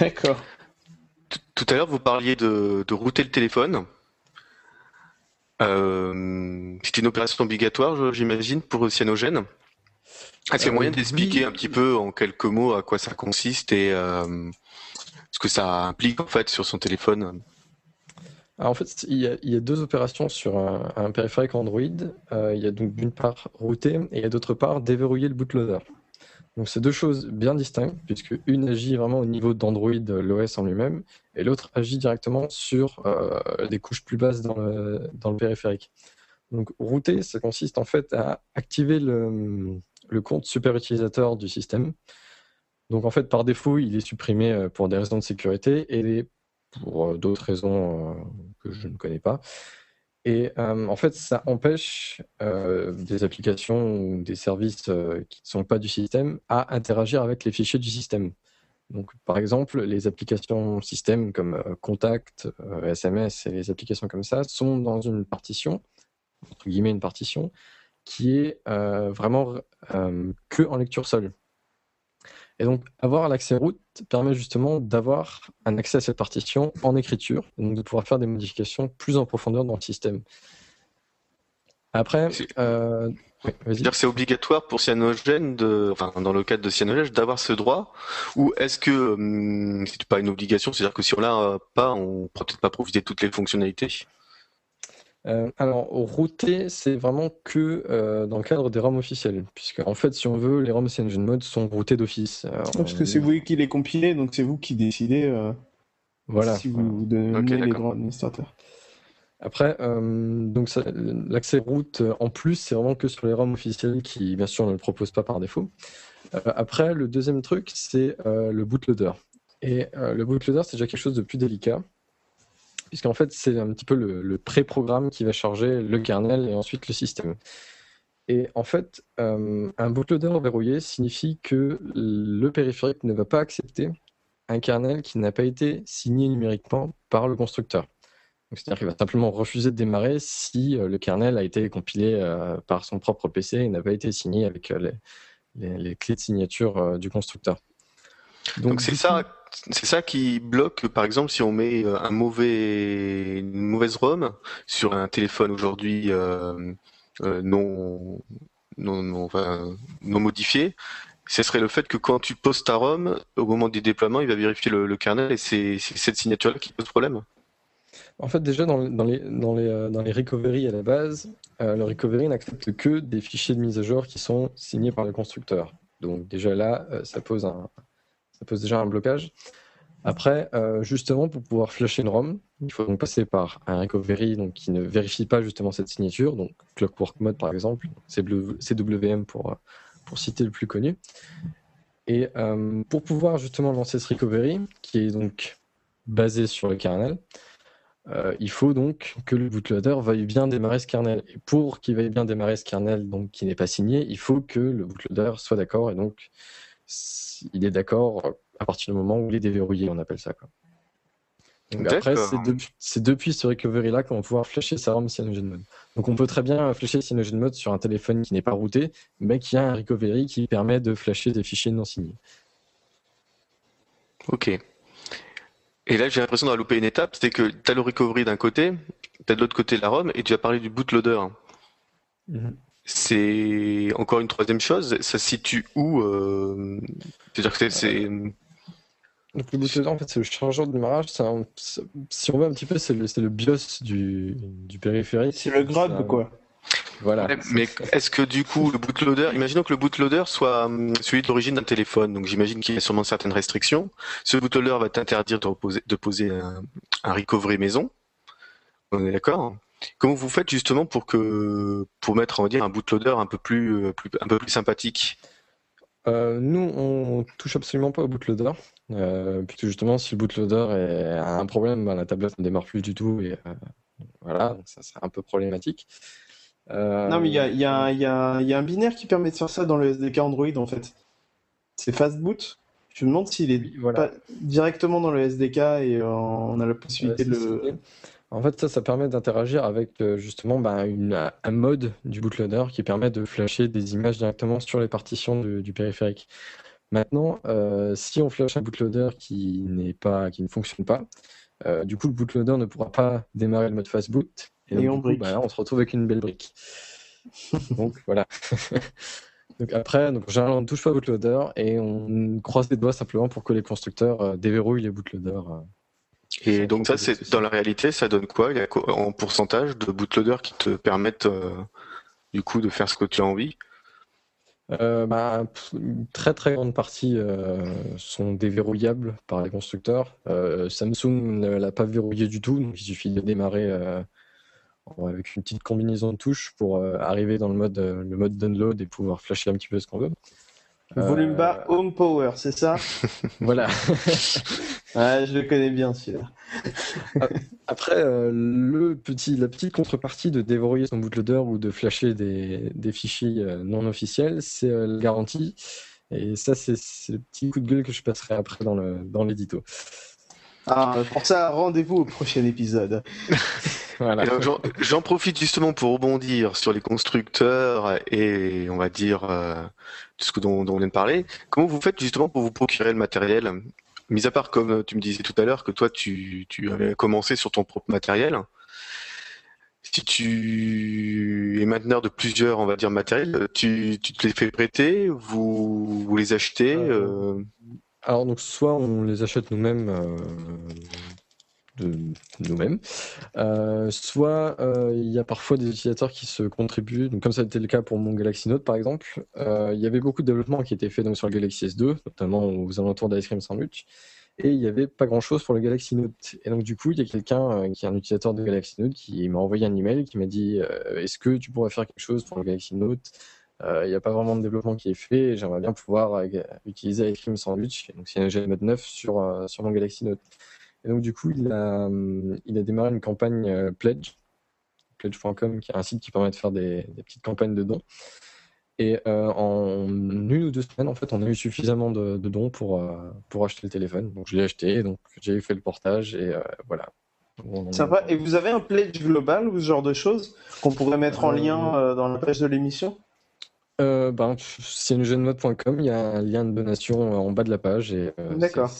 D'accord. Tout- à l'heure, vous parliez de, de router le téléphone. Euh, c'était une opération obligatoire, je- j'imagine, pour Cyanogen. Est-ce qu'il y a moyen d'expliquer oui. un petit peu en quelques mots à quoi ça consiste et euh, ce que ça implique en fait sur son téléphone? En fait, il y a, deux opérations sur un, périphérique Android. Euh, il y a donc d'une part router et il y a d'autre part déverrouiller le bootloader. Donc, c'est deux choses bien distinctes, puisque une agit vraiment au niveau d'Android, l'OS en lui-même, et l'autre agit directement sur euh, des couches plus basses dans le, dans le périphérique. Donc, router, ça consiste en fait à activer le, le compte super utilisateur du système. Donc, en fait, par défaut, il est supprimé euh, pour des raisons de sécurité et pour euh, d'autres raisons euh, que je ne connais pas. Et en fait, ça empêche des applications ou des services qui ne sont pas du système à interagir avec les fichiers du système. Donc, par exemple, les applications système comme Contact, SMS et les applications comme ça sont dans une partition, entre guillemets une partition, qui est vraiment que en lecture seule. Et donc, avoir l'accès route permet justement d'avoir un accès à cette partition en écriture, et donc de pouvoir faire des modifications plus en profondeur dans le système. Après, C'est- euh, Oui, c'est obligatoire pour Cyanogen, de, enfin dans le cadre de Cyanogen, d'avoir ce droit Ou est-ce que hum, c'est pas une obligation C'est-à-dire que si on l'a pas, on pourra peut-être pas profiter de toutes les fonctionnalités? Euh, alors, router, c'est vraiment que euh, dans le cadre des ROM officiels, puisque en fait, si on veut, les ROM CyanogenMod sont routés d'office. Parce que c'est vous qui les compilez, donc c'est vous qui décidez euh, Voilà. si vous donnez Ok, les droits administrateurs. Après, euh, donc l'accès route en plus, c'est vraiment que sur les ROM officiels qui, bien sûr, ne le proposent pas par défaut. Euh, après, le deuxième truc, c'est euh, le bootloader. Et euh, le bootloader, c'est déjà quelque chose de plus délicat, puisqu'en fait, c'est un petit peu le, le pré-programme qui va charger le kernel et ensuite le système. Et en fait, euh, un bootloader verrouillé signifie que le périphérique ne va pas accepter un kernel qui n'a pas été signé numériquement par le constructeur. C'est-à-dire qu'il va simplement refuser de démarrer si euh, le kernel a été compilé euh, par son propre PC et n'a pas été signé avec euh, les, les- les clés de signature du constructeur. Donc c'est ça, c'est ça qui bloque, par exemple, si on met euh, une mauvaise ROM sur un téléphone aujourd'hui euh, euh, non, non, non, non modifié, ce serait le fait que quand tu poses ta ROM, au moment des déploiements, il va vérifier le, kernel et c'est cette signature-là qui pose problème. En fait, déjà dans, dans les, dans, les, dans les recovery à la base, le recovery n'accepte que des fichiers de mise à jour qui sont signés par le constructeur. Donc déjà là, ça, pose un, ça pose déjà un blocage. Après, euh, justement, pour pouvoir flasher une ROM, il faut donc passer par un recovery donc, qui ne vérifie pas justement cette signature, donc Clockwork Mode par exemple, CW CWM pour, euh, pour citer le plus connu. Et euh, pour pouvoir justement lancer ce recovery, qui est donc basé sur le kernel, il faut donc que le bootloader veuille bien démarrer ce kernel. Et pour qu'il veuille bien démarrer ce kernel donc, qui n'est pas signé, il faut que le bootloader soit d'accord. Et donc, il est d'accord à partir du moment où il est déverrouillé, on appelle ça. Quoi. Donc après, c'est depuis, ce recovery-là qu'on va pouvoir flasher sa ROM CyanogenMod. Donc on peut très bien flasher CyanogenMod sur un téléphone qui n'est pas routé, mais qui a un recovery qui permet de flasher des fichiers non signés. Ok. Et là, j'ai l'impression d'avoir loupé une étape, c'est que tu as le recovery d'un côté, tu as de l'autre côté la ROM, et tu as parlé du bootloader. C'est encore une troisième chose, ça se situe où euh, C'est-à-dire que c'est- c'est... Donc le bootloader, en fait, c'est le chargeur de démarrage. un- si on veut un petit peu, c'est le, BIOS du, du périphérique. C'est le grub, Ça- quoi. Voilà. Ouais, Mais est-ce que du coup, le bootloader, imaginons que le bootloader soit hum, celui de l'origine d'un téléphone, donc j'imagine qu'il y a sûrement certaines restrictions. Ce bootloader va t'interdire de, poser un, un recovery maison. On est d'accord Comment vous faites justement pour que pour mettre, on va dire, un bootloader un peu plus, euh, plus- un peu plus sympathique? Euh, nous, on touche absolument pas au bootloader. Euh, puisque justement, si le bootloader est- a un problème, ben, la tablette ne démarre plus du tout. Et euh, voilà, donc ça c'est un peu problématique. Euh, Non, mais il y a, il y, a, un- il y, a, un- il y a un binaire qui permet de faire ça dans le SDK Android, en fait. C'est Fastboot. Je me demande s'il est Oui, voilà. pas directement dans le SDK et euh, on a la possibilité de le... En fait, ça, ça permet d'interagir avec euh, justement une- un mode du bootloader qui permet de flasher des images directement sur les partitions du, du périphérique. Maintenant, euh, si on flash un bootloader qui n'est pas, qui ne fonctionne pas, euh, du coup, le bootloader ne pourra pas démarrer le mode fastboot. Et, donc, Et on coup, là, on se retrouve avec une belle brique. donc voilà. donc après, donc, en général, on ne touche pas au bootloader et on croise les doigts simplement pour que les constructeurs euh, déverrouillent les bootloaders. Et donc ça, c'est dans la réalité, ça donne quoi? Il y a quoi en pourcentage de bootloaders qui te permettent euh, du coup de faire ce que tu as envie? Euh, bah, une très très grande partie euh, sont déverrouillables par les constructeurs. Euh, Samsung ne l'a pas verrouillé du tout, donc il suffit de démarrer euh, avec une petite combinaison de touches pour euh, arriver dans le mode, euh, le mode download et pouvoir flasher un petit peu ce qu'on veut. Volume Euh, bas, home power, c'est ça Voilà. Ouais, je le connais bien, celui-là. Après, euh, le petit, la petite contrepartie de déverrouiller son bootloader ou de flasher des, des fichiers euh, non officiels, c'est euh, la garantie. Et ça, c'est le petit coup de gueule que je passerai après dans l'édito. Ah, pour ça, rendez-vous au prochain épisode. Voilà. J'en- J'en profite justement pour rebondir sur les constructeurs et on va dire euh, tout ce que dont, dont on vient de parler. Comment vous faites justement pour vous procurer le matériel? Mis à part, comme tu me disais tout à l'heure, que toi tu, tu avais commencé sur ton propre matériel. si tu es mainteneur de plusieurs, on va dire, matériels, tu, tu te les fais prêter, vous, vous les achetez euh... Alors, donc, soit on les achète nous-mêmes, euh, de nous-mêmes, euh, soit euh, il y a parfois des utilisateurs qui se contribuent, donc comme ça a été le cas pour mon Galaxy Note par exemple, il y avait beaucoup de développement qui était fait donc, sur le Galaxy S2, notamment aux alentours d'Ice Cream Sandwich, et il n'y avait pas grand-chose pour le Galaxy Note. Et donc du coup, il y a quelqu'un qui est un utilisateur de Galaxy Note qui m'a envoyé un email qui m'a dit est-ce que tu pourrais faire quelque chose pour le Galaxy Note? Il n'y a pas vraiment de développement qui est fait, j'aimerais bien pouvoir utiliser Ice Cream Sandwich, donc c'est un G-Mode 9 sur, sur mon Galaxy Note. Et donc, du coup, il a, il a démarré une campagne euh, Pledge, pledge.com, qui est un site qui permet de faire des, petites campagnes de dons. Et euh, en une ou deux semaines, en fait, on a eu suffisamment de, dons pour, euh, pour acheter le téléphone. Donc, je l'ai acheté, donc j'ai fait le portage et voilà. Sympa. Et vous avez un pledge global ou ce genre de choses qu'on pourrait mettre en lien dans la page de l'émission? Ben, c'est il y a un lien de donation en bas de la page. D'accord.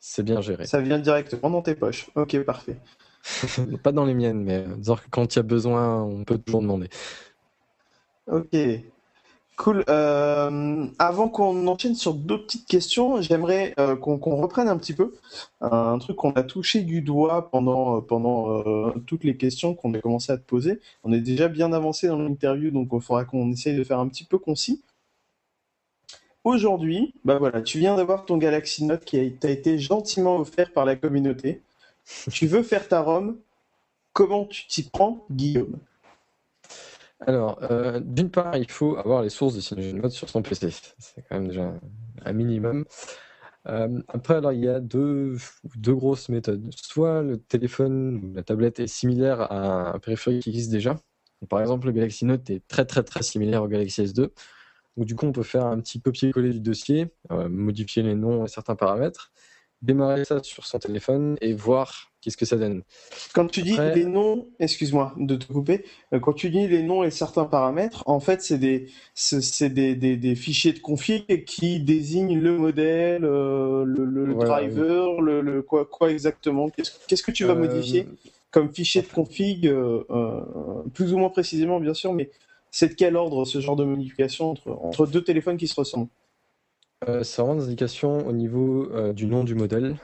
C'est bien géré. Ça vient directement dans tes poches. Ok, parfait. Pas dans les miennes, mais euh, quand il y a besoin, on peut toujours demander. Ok. Cool. Euh, avant qu'on enchaîne sur d'autres petites questions, j'aimerais euh, qu'on reprenne un petit peu un truc qu'on a touché du doigt pendant, pendant toutes les questions qu'on a commencé à te poser. On est déjà bien avancé dans l'interview, donc il faudra qu'on essaye de faire un petit peu concis. Aujourd'hui, bah voilà, tu viens d'avoir ton Galaxy Note qui t'a été gentiment offert par la communauté. tu veux faire ta ROM. Comment tu t'y prends, Guillaume? Alors, euh, d'une part, il faut avoir les sources de CyanogenMod sur son PC. C'est quand même déjà un minimum. Euh, après, alors, il y a deux, grosses méthodes. Soit le téléphone ou la tablette est similaire à un périphérique qui existe déjà. Par exemple, le Galaxy Note est très très très similaire au Galaxy S2. Donc, du coup, on peut faire un petit copier-coller du dossier, euh, modifier les noms et certains paramètres, démarrer ça sur son téléphone et voir qu'est-ce que ça donne. Quand tu dis les noms, excuse-moi de te couper, euh, quand tu dis les noms et certains paramètres, en fait, c'est des, c'est des, des, fichiers de config qui désignent le modèle, euh, le, driver, le, quoi, quoi exactement. Qu'est-ce que tu vas modifier comme fichier de config, plus ou moins précisément, bien sûr, mais c'est de quel ordre ce genre de modification entre, deux téléphones qui se ressemblent? Euh, C'est vraiment des indications au niveau euh, du nom du modèle,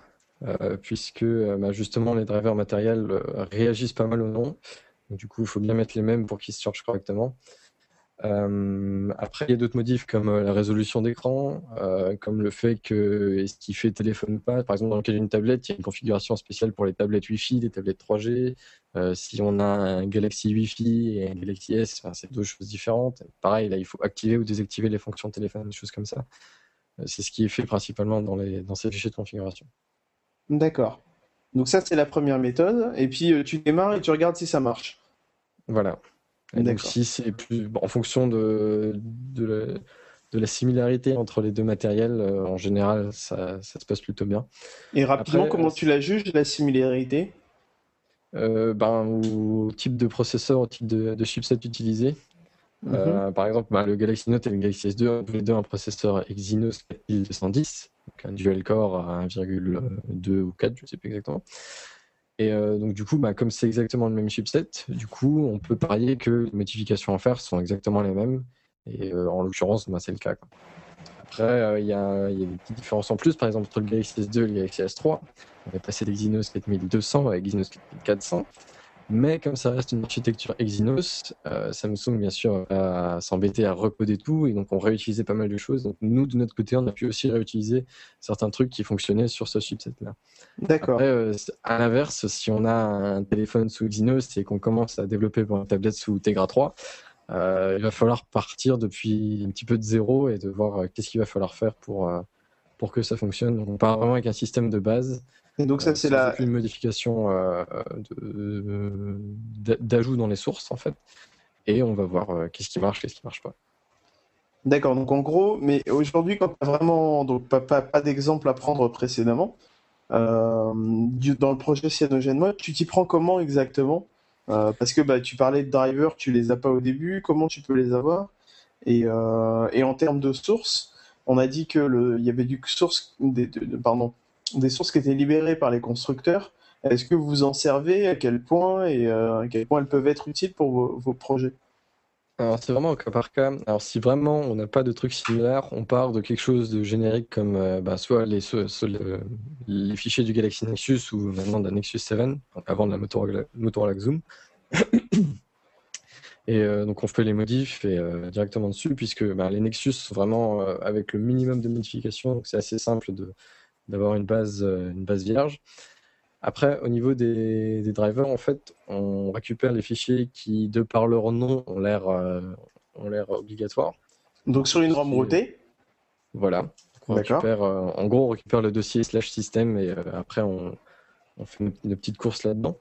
euh, puisque bah, justement les drivers matériels réagissent pas mal au nom. du coup, il faut bien mettre les mêmes pour qu'ils se chargent correctement. Euh, après, il y a d'autres modifs comme euh, la résolution d'écran, euh, comme le fait que ce qui fait téléphone pas, par exemple dans le cas d'une tablette, il y a une configuration spéciale pour les tablettes Wi-Fi, les tablettes 3G. si on a un Galaxy Wi-Fi et un Galaxy S, c'est deux choses différentes. Pareil, là, il faut activer ou désactiver les fonctions de téléphone, des choses comme ça. c'est ce qui est fait principalement dans, les, dans ces fichiers de configuration. D'accord. Donc ça, c'est la première méthode. Et puis, tu démarres et tu regardes si ça marche. Voilà donc, si c'est plus en fonction de, de, la, similarité entre les deux matériels, euh, en général, ça, se passe plutôt bien. Et rapidement, comment tu la juges, la similarité? Euh, ben, Au type de processeur, au type de, chipset utilisé. Euh, mhm. par exemple, ben, le Galaxy Note et le Galaxy S2 ont tous les deux un processeur Exynos 4210, donc un dual core à 1,2 ou 4, je ne sais plus exactement. Et euh, donc du coup, bah, comme c'est exactement le même chipset, du coup, on peut parier que les modifications à faire sont exactement les mêmes. Et euh, en l'occurrence, bah, c'est le cas. Après, euh, il y, a, des petites différences en plus, par exemple entre le Galaxy S2 et le Galaxy S3. On va passer d'Exynos 4200 à Exynos 4400. Mais comme ça reste une architecture Exynos, euh, Samsung bien sûr va s'embêter à recoder tout et donc on réutilisait pas mal de choses. Donc nous de notre côté, on a pu aussi réutiliser certains trucs qui fonctionnaient sur ce chipset-là. D'accord. Euh, à l'inverse, si on a un téléphone sous Exynos et qu'on commence à développer pour une tablette sous Tegra 3, euh, il va falloir partir depuis un petit peu de zéro et de voir qu'est-ce qu'il va falloir faire pour pour que ça fonctionne. Donc on part vraiment avec un système de base et donc ça, euh, c'est la une modification euh, d'ajout dans les sources en fait. Et on va voir euh, qu'est-ce qui marche, qu'est-ce qui marche pas. D'accord. Donc en gros, mais aujourd'hui, quand tu as vraiment donc pas, pas, d'exemple à prendre précédemment dans le projet CyanogenMod, tu t'y prends comment exactement? Parce que bah, tu parlais de drivers, tu les as pas au début. Comment tu peux les avoir? Et, et, en termes de sources, on a dit que le, il y avait du source, des, de, pardon, des sources qui étaient libérées par les constructeurs. Est-ce que vous en servez? À quel point? Et à quel point elles peuvent être utiles pour vos projets? Alors, c'est vraiment au cas par cas. Alors, si vraiment on n'a pas de trucs similaires, on part de quelque chose de générique comme euh, bah, soit les, fichiers du Galaxy Nexus ou maintenant de Nexus 7, avant de la Motorola, Zoom. Et euh, donc, on fait les modifs et, euh, directement dessus, puisque bah, les Nexus sont vraiment avec le minimum de modifications, c'est assez simple d'avoir une base, une base vierge. Après, au niveau des, drivers, en fait, on récupère les fichiers qui, de par leur nom, ont l'air euh, obligatoires. Donc sur une ROM routée Voilà. On récupère, euh, en gros, on récupère le dossier slash système et euh, après, on, fait une, petite course là-dedans.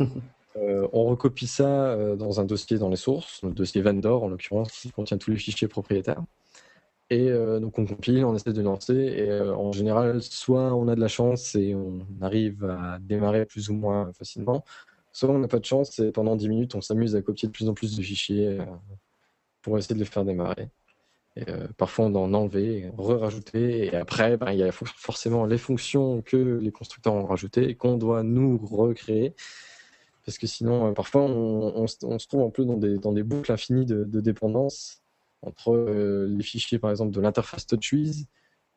on recopie ça dans un dossier dans les sources, le dossier vendor en l'occurrence, qui contient tous les fichiers propriétaires. Et euh, donc on compile, on essaie de lancer, et euh, en général, soit on a de la chance et on arrive à démarrer plus ou moins facilement, soit on n'a pas de chance et pendant 10 minutes, on s'amuse à copier de plus en plus de fichiers euh, pour essayer de les faire démarrer. Parfois on en enlever, re-rajouter, et après, ben, il y a forcément les fonctions que les constructeurs ont rajoutées et qu'on doit nous recréer. Parce que sinon, parfois, on, se trouve un peu dans des, dans des boucles infinies de, de dépendance entre euh, les fichiers, par exemple, de l'interface TouchWiz,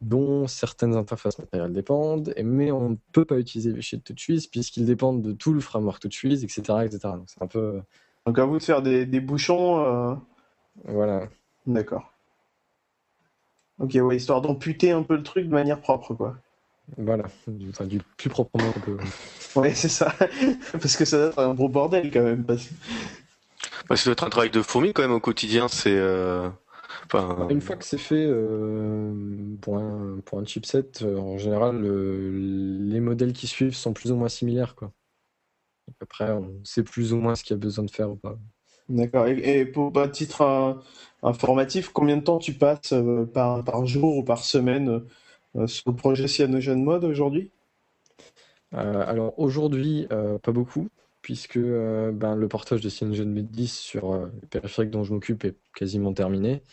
dont certaines interfaces matérielles dépendent, mais on ne peut pas utiliser les fichiers de TouchWiz puisqu'ils dépendent de tout le framework TouchWiz, etc. etc. Donc c'est un peu... Donc à vous de faire des, bouchons. Euh, voilà. D'accord. Ok, ouais, histoire d'amputer un peu le truc de manière propre, quoi. Voilà, du, du plus proprement peut. ouais, c'est ça. Parce que ça doit être un gros bordel quand même. Parce... Bah, ça doit être un travail de fourmi quand même au quotidien. C'est euh, Une fois que c'est fait euh, pour, un, pour un chipset, euh, en général, les modèles qui suivent sont plus ou moins similaires. Quoi. après, on sait plus ou moins ce qu'il y a besoin de faire ou pas. D'accord. Et, pour un titre informatif, combien de temps tu passes par, par jour ou par semaine sur le projet Cyanogen Mode aujourd'hui? Alors aujourd'hui, pas beaucoup puisque euh, ben, le portage de CyanogenMod 10 sur euh, le périphérique dont je m'occupe est quasiment terminé.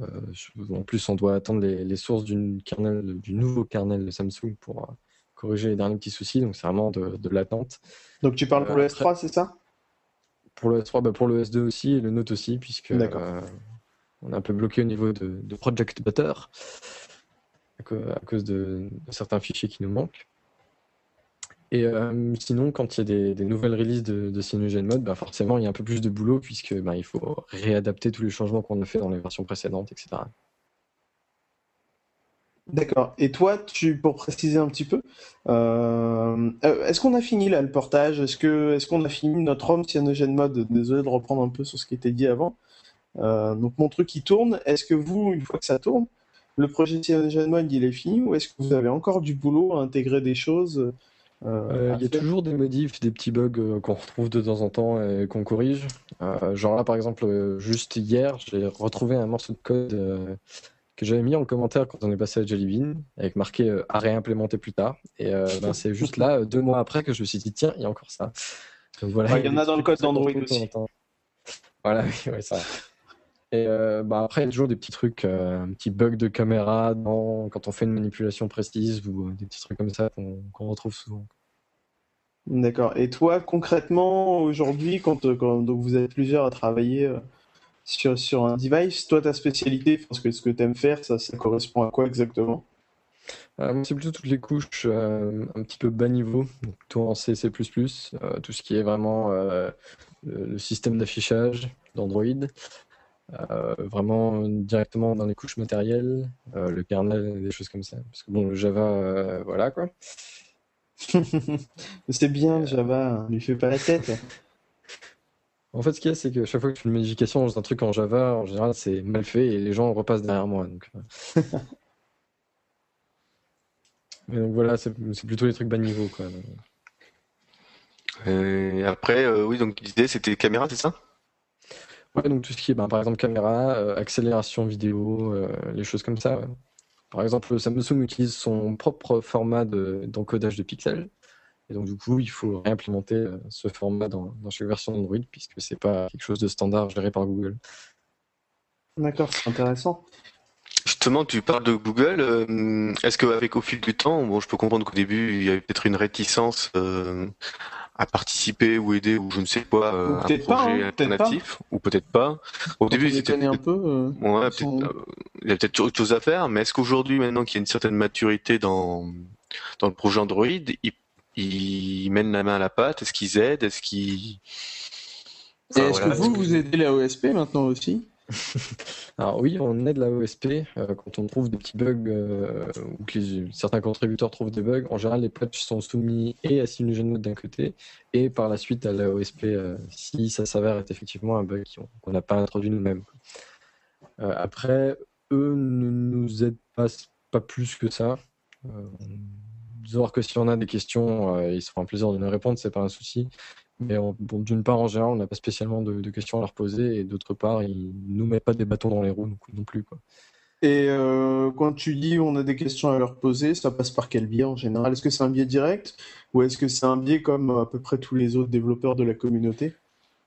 Euh, en plus, on doit attendre les, sources du, kernel, du nouveau kernel de Samsung pour corriger les derniers petits soucis, donc c'est vraiment de, l'attente. Donc tu parles pour le S3, c'est ça? Pour le S3, bah, pour le S2 aussi et le Note aussi, puisque on est un peu bloqué au niveau de, Project Butter à, cause de certains fichiers qui nous manquent. Et euh, sinon, quand il y a des, nouvelles releases de, de CyanogenMod, bah forcément, il y a un peu plus de boulot puisque bah, il faut réadapter tous les changements qu'on a fait dans les versions précédentes, etc. D'accord. Et toi, tu, pour préciser un petit peu, euh, euh, est-ce qu'on a fini là le portage? Est-ce est-ce qu'on a fini notre home CyanogenMod Désolé de reprendre un peu sur ce qui était dit avant. donc mon truc il tourne. Est-ce que vous, une fois que ça tourne, le projet CyanogenMod il est fini? Ou est-ce que vous avez encore du boulot à intégrer des choses? Euh, il y a toujours des modifs, des petits bugs euh, qu'on retrouve de temps en temps et qu'on corrige. Euh, genre là, par exemple, juste hier, j'ai retrouvé un morceau de code que j'avais mis en commentaire quand on est passé à Jellybean, avec marqué à réimplémenter plus tard. Et ben, c'est juste là, deux mois après, que je me suis dit, tiens, il y a encore ça. voilà, il y en a dans le code d'Android aussi. Voilà, oui, ça. Et euh, bah après, il y a toujours des petits trucs, euh, un petit bug de caméra quand on fait une manipulation précise ou euh, des petits trucs comme ça qu'on retrouve souvent. D'accord. Et toi, concrètement, aujourd'hui, quand, donc vous êtes plusieurs à travailler sur, sur un device, toi, ta spécialité, parce que ce que tu aimes faire, ça, ça correspond à quoi exactement? C'est plutôt toutes les couches un petit peu bas niveau, donc tout en C, C++, tout ce qui est vraiment le système d'affichage d'Android, euh, vraiment directement dans les couches matérielles, euh, le kernel, des choses comme ça. Parce que bon, le Java, euh, voilà quoi. c'est bien le Java, ne hein. lui fais pas la tête. En fait, ce qu'il y a, c'est que chaque fois que je fais une modification dans un truc en Java, en général, c'est mal fait et les gens repassent derrière moi. Donc, donc voilà, c'est plutôt les trucs bas niveau. Quoi. Et après, oui, donc disais, c'était caméra, c'est ça? Ouais, donc tout ce qui est, ben, par exemple, caméra, euh, accélération vidéo, euh, les choses comme ça. Par exemple, Samsung utilise son propre format d'encodage de, pixels. Et donc, du coup, il faut réimplémenter euh, ce format dans, chaque version d'Android, puisque c'est pas quelque chose de standard géré par Google. D'accord, c'est intéressant. Justement, tu parles de Google. euh, Est-ce qu'avec au fil du temps, bon, je peux comprendre qu'au début, il y avait peut-être une réticence euh, à participer ou aider ou je ne sais quoi euh, un pas, projet hein, alternatif, ou peut-être pas. Au début, ils étaient un peu. euh, Ouais, sont- euh, il y a peut-être autre chose à faire, mais est-ce qu'aujourd'hui, maintenant qu'il y a une certaine maturité dans, dans le projet Android, ils, ils mènent la main à la pâte? Est-ce qu'ils aident? Est-ce qu'ils... Enfin, est-ce voilà, que vous, vous aidez la OSP maintenant aussi? Alors oui, on aide la OSP euh, quand on trouve des petits bugs euh, ou que certains contributeurs trouvent des bugs. En général, les patchs sont soumis et à CyanogenMod d'un côté et par la suite à la OSP euh, si ça s'avère être effectivement un bug qu'on n'a pas introduit nous-mêmes. Après, eux ne nous aident pas, plus que ça. Savoir que si on a des questions, ils se feront un plaisir de nous répondre, c'est pas un souci. Mais on- bon, d'une part, en général, on n'a pas spécialement de, de questions à leur poser, et d'autre part, ils nous mettent pas des bâtons dans les roues non, non plus. Quoi. Et euh, quand tu dis on a des questions à leur poser, ça passe par quel biais en général? Est-ce que c'est un biais direct ou est-ce que c'est un biais comme à peu près tous les autres développeurs de la communauté?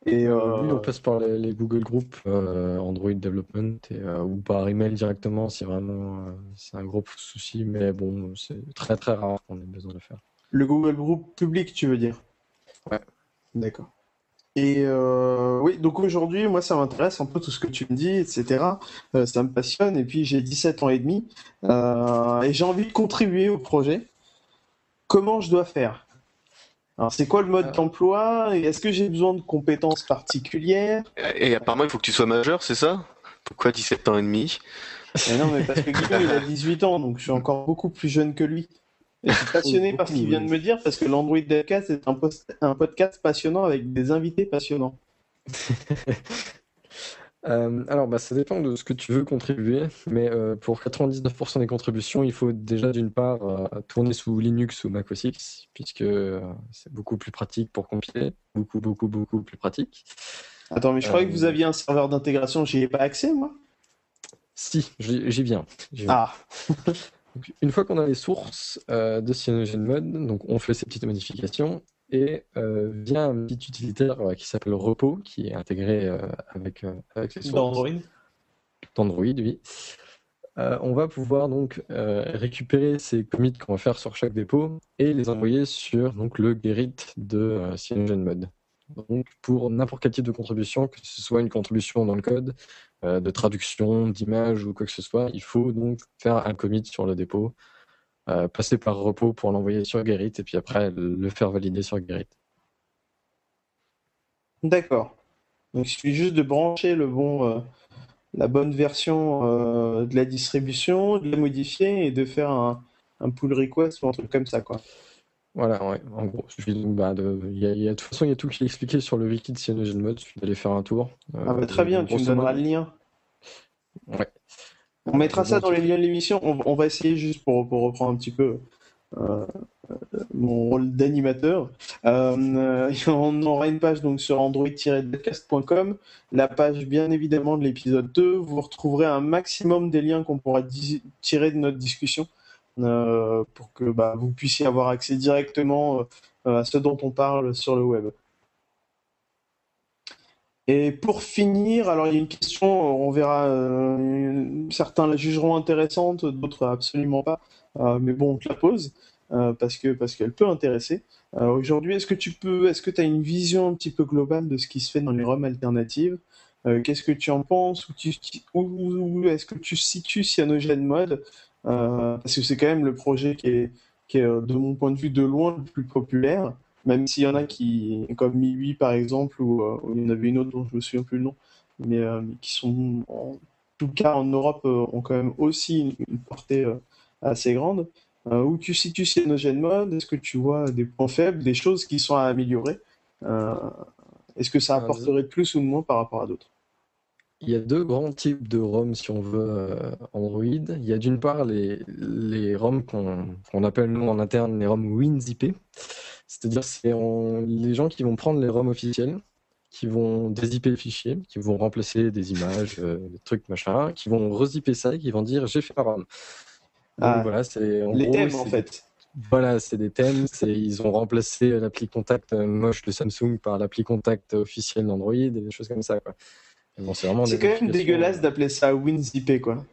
Et euh, Oui, on passe par les, les Google Groups, euh, Android Development, et, euh, ou par email directement si vraiment euh, c'est un gros souci, mais bon, c'est très très rare qu'on ait besoin de le faire. le Google Group public, tu veux dire? Ouais. D'accord. Et euh, oui, donc aujourd'hui, moi, ça m'intéresse un peu tout ce que tu me dis, etc. Euh, ça me passionne. Et puis, j'ai 17 ans et demi euh, et j'ai envie de contribuer au projet. Comment je dois faire? Alors, c'est quoi le mode d'emploi? Et est-ce que j'ai besoin de compétences particulières? Et apparemment, il faut que tu sois majeur, c'est ça? Pourquoi 17 ans et demi? Mais non, mais parce que Guillaume, il a 18 ans, donc je suis encore beaucoup plus jeune que lui. Et je suis passionné par ce qu'il vient de me dire, parce que l'Android Devcast est un, post- un podcast passionnant avec des invités passionnants. Euh, alors, bah, ça dépend de ce que tu veux contribuer, mais euh, pour 99% des contributions, il faut déjà d'une part euh, tourner sous Linux ou Mac OS X, puisque c'est beaucoup plus pratique pour compiler, beaucoup, beaucoup, beaucoup plus pratique. Attends, mais je croyais que vous aviez un serveur d'intégration, j'y ai pas accès, moi? Si, j'y viens. j'y viens. Ah, Donc, une fois qu'on a les sources euh, de CyanogenMod, donc on fait ces petites modifications et euh, via un petit utilitaire euh, qui s'appelle Repo, qui est intégré avec, avec les sources d'Android. d'Android, oui. Euh, on va pouvoir donc euh, récupérer ces commits qu'on va faire sur chaque dépôt et les envoyer sur donc, le Gerrit de euh, CyanogenMod. Donc pour n'importe quel type de contribution, que ce soit une contribution dans le code, de traduction, d'image ou quoi que ce soit, il faut donc faire un commit sur le dépôt, euh, passer par repos pour l'envoyer sur Gerrit et puis après le faire valider sur Gerrit. D'accord. Donc, il suffit juste de brancher euh, la bonne version euh, de la distribution, de la modifier et de faire un, un pull request ou un truc comme ça, quoi. Voilà, ouais, en gros, il suffit donc, bah, de, il y a, il y a- de toute façon, il y a tout qui est expliqué sur le wiki de CyanogenMod, il suffit d'aller faire un tour. Euh, Ah bah très bien, tu me donneras le lien. Ouais. On mettra ça dans les liens de l'émission. On, on va essayer juste pour, pour reprendre un petit peu euh, mon rôle d'animateur. Euh, on aura une page donc sur android-devcast.com, la page bien évidemment de l'épisode 2. Vous retrouverez un maximum des liens qu'on pourra di- tirer de notre discussion pour que bah, vous puissiez avoir accès directement euh, à ce dont on parle sur le web. Et pour finir, alors il y a une question, on verra, euh, certains la jugeront intéressante, d'autres absolument pas, Euh, mais bon, on te la pose euh, parce parce qu'elle peut intéresser. Euh, aujourd'hui, est-ce que tu peux, est-ce que tu as une vision un petit peu globale de ce qui se fait dans les ROM alternatives? Euh, qu'est-ce que tu en penses? Où, où, est-ce que tu situes CyanogenMod? Euh, parce que c'est quand même le projet qui est, qui est, euh, de mon point de vue, de loin le plus populaire. Même s'il y en a qui, comme MIUI par exemple, ou euh, il y en avait une autre dont je me souviens plus le nom, mais, euh, mais qui sont, en tout cas en Europe, euh, ont quand même aussi une, une portée euh, assez grande. Euh, où tu situes CyanogenMod? Est-ce que tu vois des points faibles, des choses qui sont à améliorer? Euh, est-ce que ça Euh, apporterait plus ou moins par rapport à d'autres? Il y a deux grands types de ROM si on veut euh, Android. Il y a d'une part les, les ROM qu'on qu'on appelle nous en interne les ROM WinZip. C'est-à-dire c'est les gens qui vont prendre les ROM officiels, qui vont dézipper le fichier, qui vont remplacer des images, euh, des trucs machin, qui vont rezipper ça et qui vont dire j'ai fait ma ROM. Donc Ah, voilà, c'est en Les gros, thèmes en fait. Voilà, c'est des thèmes. Ils ont remplacé l'appli contact euh, moche de Samsung par l'appli contact officielle d'Android et des choses comme ça. Quoi. Bon, c'est quand même dégueulasse euh, d'appeler ça WinZip quoi.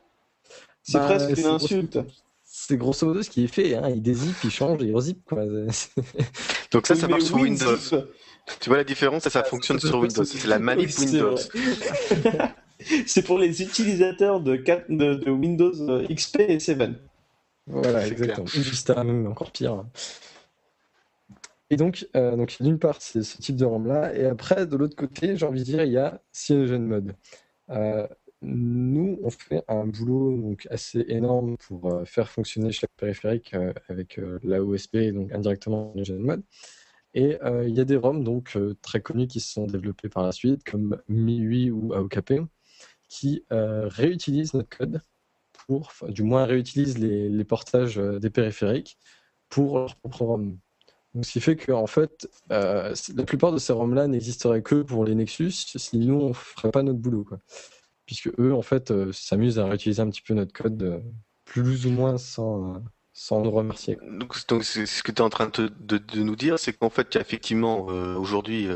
C'est Bah, presque une insulte. C'est grosso modo ce qui est fait. Hein. Il dézip, il change et il rezip. Quoi. Donc ça, ça marche sur Windows. Tu vois la différence Ça, ça fonctionne sur Windows. C'est la manip Windows. C'est pour les utilisateurs de, 4 de, de Windows euh, XP et 7. Voilà, exactement. Vista, même encore pire. Et donc, euh, donc d'une part, c'est ce type de ROM-là. Et après, de l'autre côté, j'ai envie de dire, il y a CyanogenMod. Euh, nous, on fait un boulot donc, assez énorme pour euh, faire fonctionner chaque périphérique avec la OSP, donc indirectement CyanogenMod. Et euh, il y a des ROM donc, très connus qui se sont développés par la suite, comme MIUI ou AOKP, qui réutilisent notre code pour, du moins réutilisent les, les portages des périphériques pour leur propre ROM. Ce qui fait que en fait, euh, la plupart de ces ROM-là n'existeraient que pour les Nexus, si nous on ferait pas notre boulot, quoi. Puisque eux, en fait, euh, s'amusent à réutiliser un petit peu notre code, euh, plus ou moins sans, sans nous remercier. Donc, donc ce que tu es en train de, de- nous dire, c'est qu'en fait, il y a effectivement aujourd'hui,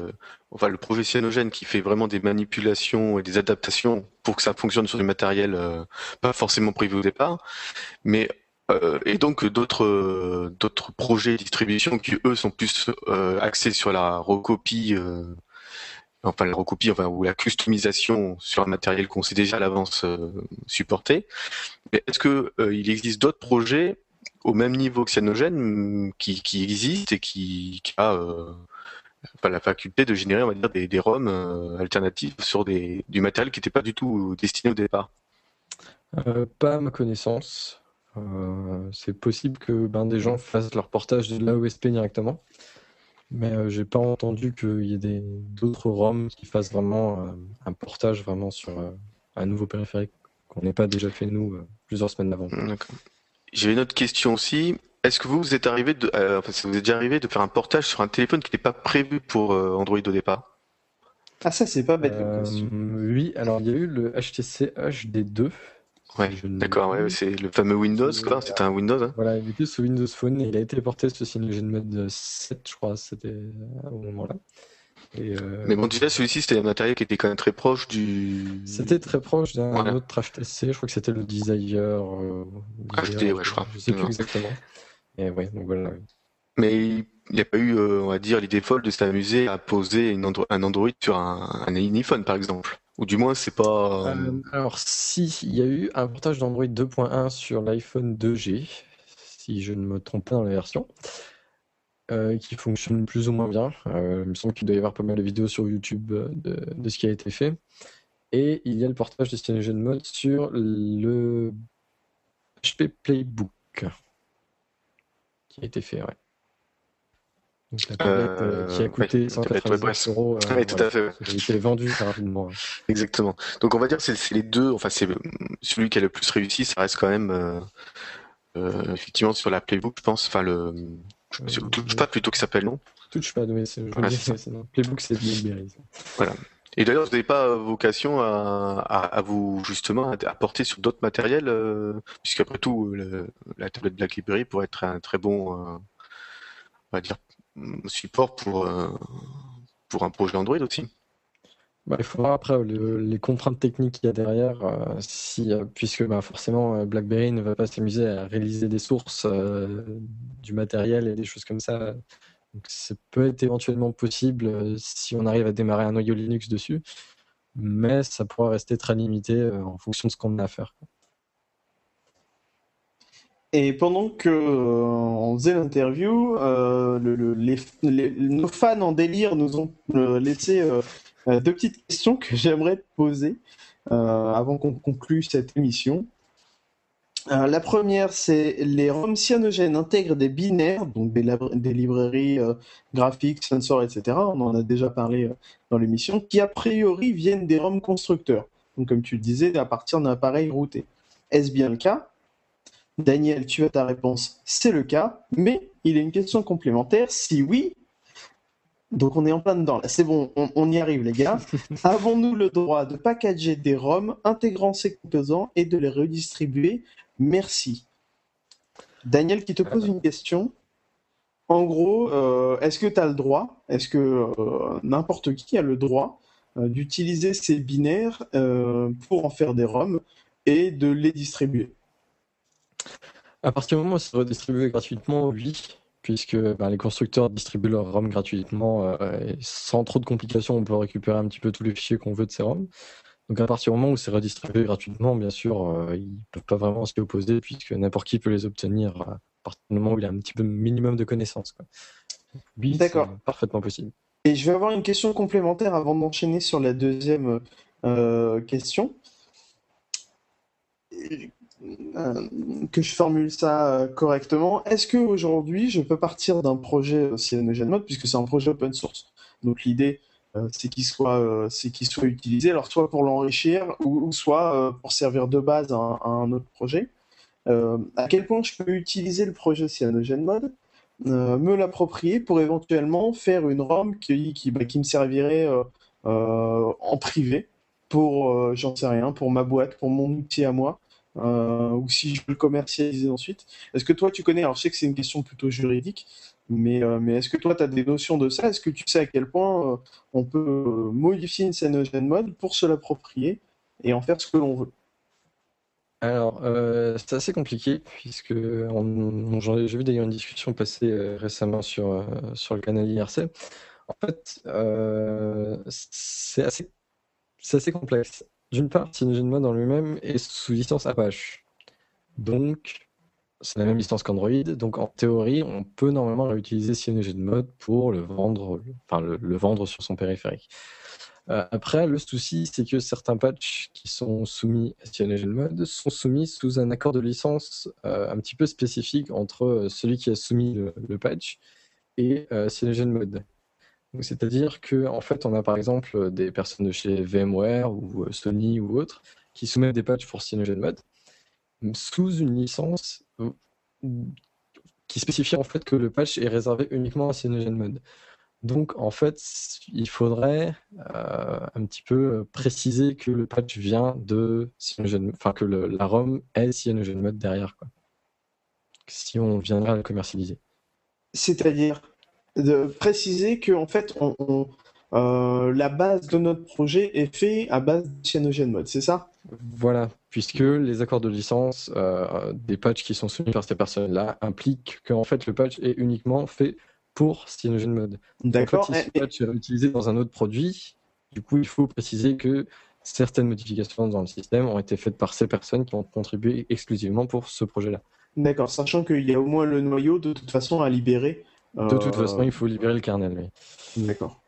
enfin, le projet Cyanogen qui fait vraiment des manipulations et des adaptations pour que ça fonctionne sur du matériel pas forcément prévu au départ, mais euh, et donc d'autres d'autres projets de distribution qui eux sont plus euh, axés sur la recopie, euh, enfin la recopie, enfin ou la customisation sur un matériel qu'on sait déjà à l'avance. Mais est-ce que il existe d'autres projets au même niveau que Cyanogen qui, qui existe et qui, qui a enfin, la faculté de générer, on va dire, des, des ROM alternatifs sur des, du matériel qui n'était pas du tout destiné au départ? Pas à ma connaissance. Euh, c'est possible que ben, des gens fassent leur portage de l'AOSP directement, mais euh, j'ai pas entendu qu'il y ait des- d'autres ROM qui fassent vraiment euh, un portage vraiment sur euh, un nouveau périphérique qu'on n'ait pas déjà fait nous euh, plusieurs semaines avant. D'accord. J'ai une autre question aussi. Est-ce que vous, vous êtes arrivé de, euh, enfin, ça vous est déjà arrivé de faire un portage sur un téléphone qui n'était pas prévu pour euh, Android au départ? Ah, ça, c'est pas bête Euh, oui, alors il y a eu le HTC HD2. Ouais, d'accord, ouais, c'est le fameux Windows, C'est- quoi. C'était un Windows, hein. Voilà, il était sous Windows Phone et il a été porté sur CyanogenMod 7, je crois, c'était euh, au moment-là. Et, euh, Mais bon, déjà, celui-ci, c'était un matériel qui était quand même très proche du. C'était très proche d'un Voilà. autre HTC, je crois que c'était le Desire. euh, HD, Desire, ouais, je crois. Je sais plus exactement. Et ouais, donc voilà. Mais il n'y a pas eu, euh, on va dire, l'idée folle de s'amuser à poser un Android sur un, iPhone, par exemple. Ou du moins, c'est pas. euh, Euh, alors, si, il y a eu un portage d'Android 2.1 sur l'iPhone 2G, si je ne me trompe pas dans la version, qui fonctionne plus ou moins bien. Il me semble qu'il doit y avoir pas mal de vidéos sur YouTube de, ce qui a été fait. Et il y a le portage de CyanogenMod sur le HP Playbook qui a été fait, ouais. Donc la tablette euh, qui a Euh, coûté ouais, la tablette, ouais, 199 bref. euros. euh, Ouais, tout à fait, qui a été vendue très rapidement. Exactement. Donc on va dire que c'est les deux, enfin c'est celui qui a le plus réussi, ça reste quand même euh, euh, effectivement sur la Playbook, je pense, enfin le je sais- Euh, Touchpad plutôt que s'appelle non? Touchpad, oui, c'est, non. Playbook, c'est Blackberry. ça. Et d'ailleurs, vous n'avez pas vocation à, à, à vous justement à, porter sur d'autres matériels, euh, puisqu'après tout, le- la tablette BlackBerry pourrait être un très bon, euh, on va dire, support pour euh, pour un projet Android aussi. Bah, il voir après le- les contraintes techniques qu'il y a derrière, euh, euh, puisque bah, forcément BlackBerry ne va pas s'amuser à réaliser des sources du matériel et des choses comme ça. Donc, ça peut être éventuellement possible si on arrive à démarrer un noyau Linux dessus, mais ça pourra rester très limité en fonction de ce qu'on a à faire. Et pendant que euh, on faisait l'interview, euh, le- le- les, les- nos fans en délire nous ont euh, laissé euh, euh, deux petites questions que j'aimerais te poser euh, avant qu'on conclue cette émission. La première, c'est les ROM cyanogènes intègrent des binaires, donc des, des librairies graphiques, sensors, etc. On en a déjà parlé dans l'émission, qui a priori viennent des ROM constructeurs. Donc, comme tu le disais, à partir d'un appareil routé. Est-ce bien le cas? Daniel, tu as ta réponse, c'est le cas, mais il y a une question complémentaire. Si oui, donc on est en plein dedans, là, c'est bon, on, on y arrive les gars. Avons-nous le droit de packager des ROM intégrant ces composants et de les redistribuer? Merci. Daniel qui te pose une question. En gros, euh, est-ce que tu as le droit, est-ce que euh, n'importe qui a le droit euh, d'utiliser ces binaires pour en faire des ROM et de les distribuer? À partir du moment où c'est redistribué gratuitement, oui, puisque ben, les constructeurs distribuent leurs ROM gratuitement et sans trop de complications, on peut récupérer un petit peu tous les fichiers qu'on veut de ces ROM. Donc à partir du moment où c'est redistribué gratuitement, bien sûr, ils ne peuvent pas vraiment s'y opposer, puisque n'importe qui peut les obtenir à partir du moment où il a un petit peu minimum de connaissances. Oui, D'accord. parfaitement possible. Et je vais avoir une question complémentaire avant d'enchaîner sur la deuxième euh, question. Euh, que je formule ça euh, correctement. Est-ce qu'aujourd'hui, je peux partir d'un projet CyanogenMod, puisque c'est un projet open source? Donc l'idée, c'est qu'il soit, qu'il soit utilisé, alors soit pour l'enrichir, ou, soit pour servir de base à un, autre projet. à quel point je peux utiliser le projet CyanogenMod euh, me l'approprier pour éventuellement faire une ROM qui, qui, bah, me servirait euh, euh, en privé pour, j'en sais rien, pour ma boîte, pour mon outil à moi, ou si je veux le commercialiser ensuite. Est-ce que toi tu connais, alors je sais que c'est une question plutôt juridique, mais, mais est-ce que toi tu as des notions de ça? Est-ce que tu sais à quel point on peut modifier une scène mode pour se l'approprier et en faire ce que l'on veut? Alors, euh, c'est assez compliqué puisque j'ai vu d'ailleurs une discussion passer euh, récemment sur, euh, sur le canal IRC. En fait, c'est assez, assez complexe. D'une part, CyanogenMod en lui-même est sous licence Apache. Donc, c'est la même licence qu'Android. Donc, en théorie, on peut normalement réutiliser CyanogenMod pour le vendre, enfin, le vendre sur son périphérique. Euh, après, le souci, c'est que certains patchs qui sont soumis à CyanogenMod sont soumis sous un accord de licence euh, un petit peu spécifique entre euh, celui qui a soumis le, patch et CyanogenMod. C'est-à-dire qu'en en fait, on a par exemple des personnes de chez VMware ou Sony ou autres qui soumettent des patchs pour CyanogenMod sous une licence qui spécifie en fait que le patch est réservé uniquement à CyanogenMod. Donc, en fait, il faudrait euh, un petit peu préciser que le patch vient de enfin que la ROM est CyanogenMod derrière, quoi. Si on viendrait à le commercialiser. C'est-à-dire? De préciser que en fait, euh, la base de notre projet est faite à base de CyanogenMod, c'est ça? Voilà, puisque les accords de licence euh, des patchs qui sont soumis par ces personnes-là impliquent qu'en fait le patch est uniquement fait pour CyanogenMod. D'accord. En fait, si ce patch est utilisé dans un autre produit, du coup, il faut préciser que certaines modifications dans le système ont été faites par ces personnes qui ont contribué exclusivement pour ce projet-là. D'accord, sachant qu'il y a au moins le noyau de toute façon à libérer. De toute euh, façon, il faut libérer le kernel, oui. D'accord.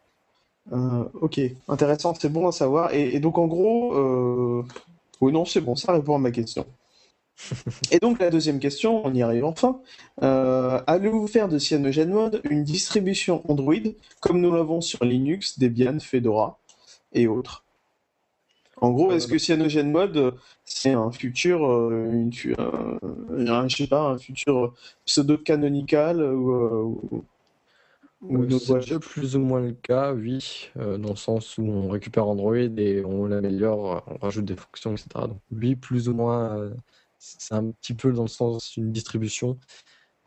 Euh, ok, intéressant, c'est bon à savoir. Et, donc en gros, euh... oh non, c'est bon, ça répond à ma question. Et donc la deuxième question, on y arrive enfin. Euh, allez-vous faire de CyanogenMod une distribution Android comme nous l'avons sur Linux, Debian, Fedora et autres? En gros, est-ce que CyanogenMod c'est un futur, euh, une, euh, je sais pas, un futur pseudo canonical ou, c'est déjà plus ou moins le cas, oui, dans le sens où on récupère Android et on l'améliore, on rajoute des fonctions, etc. Donc oui, plus ou moins c'est un petit peu dans le sens d'une distribution,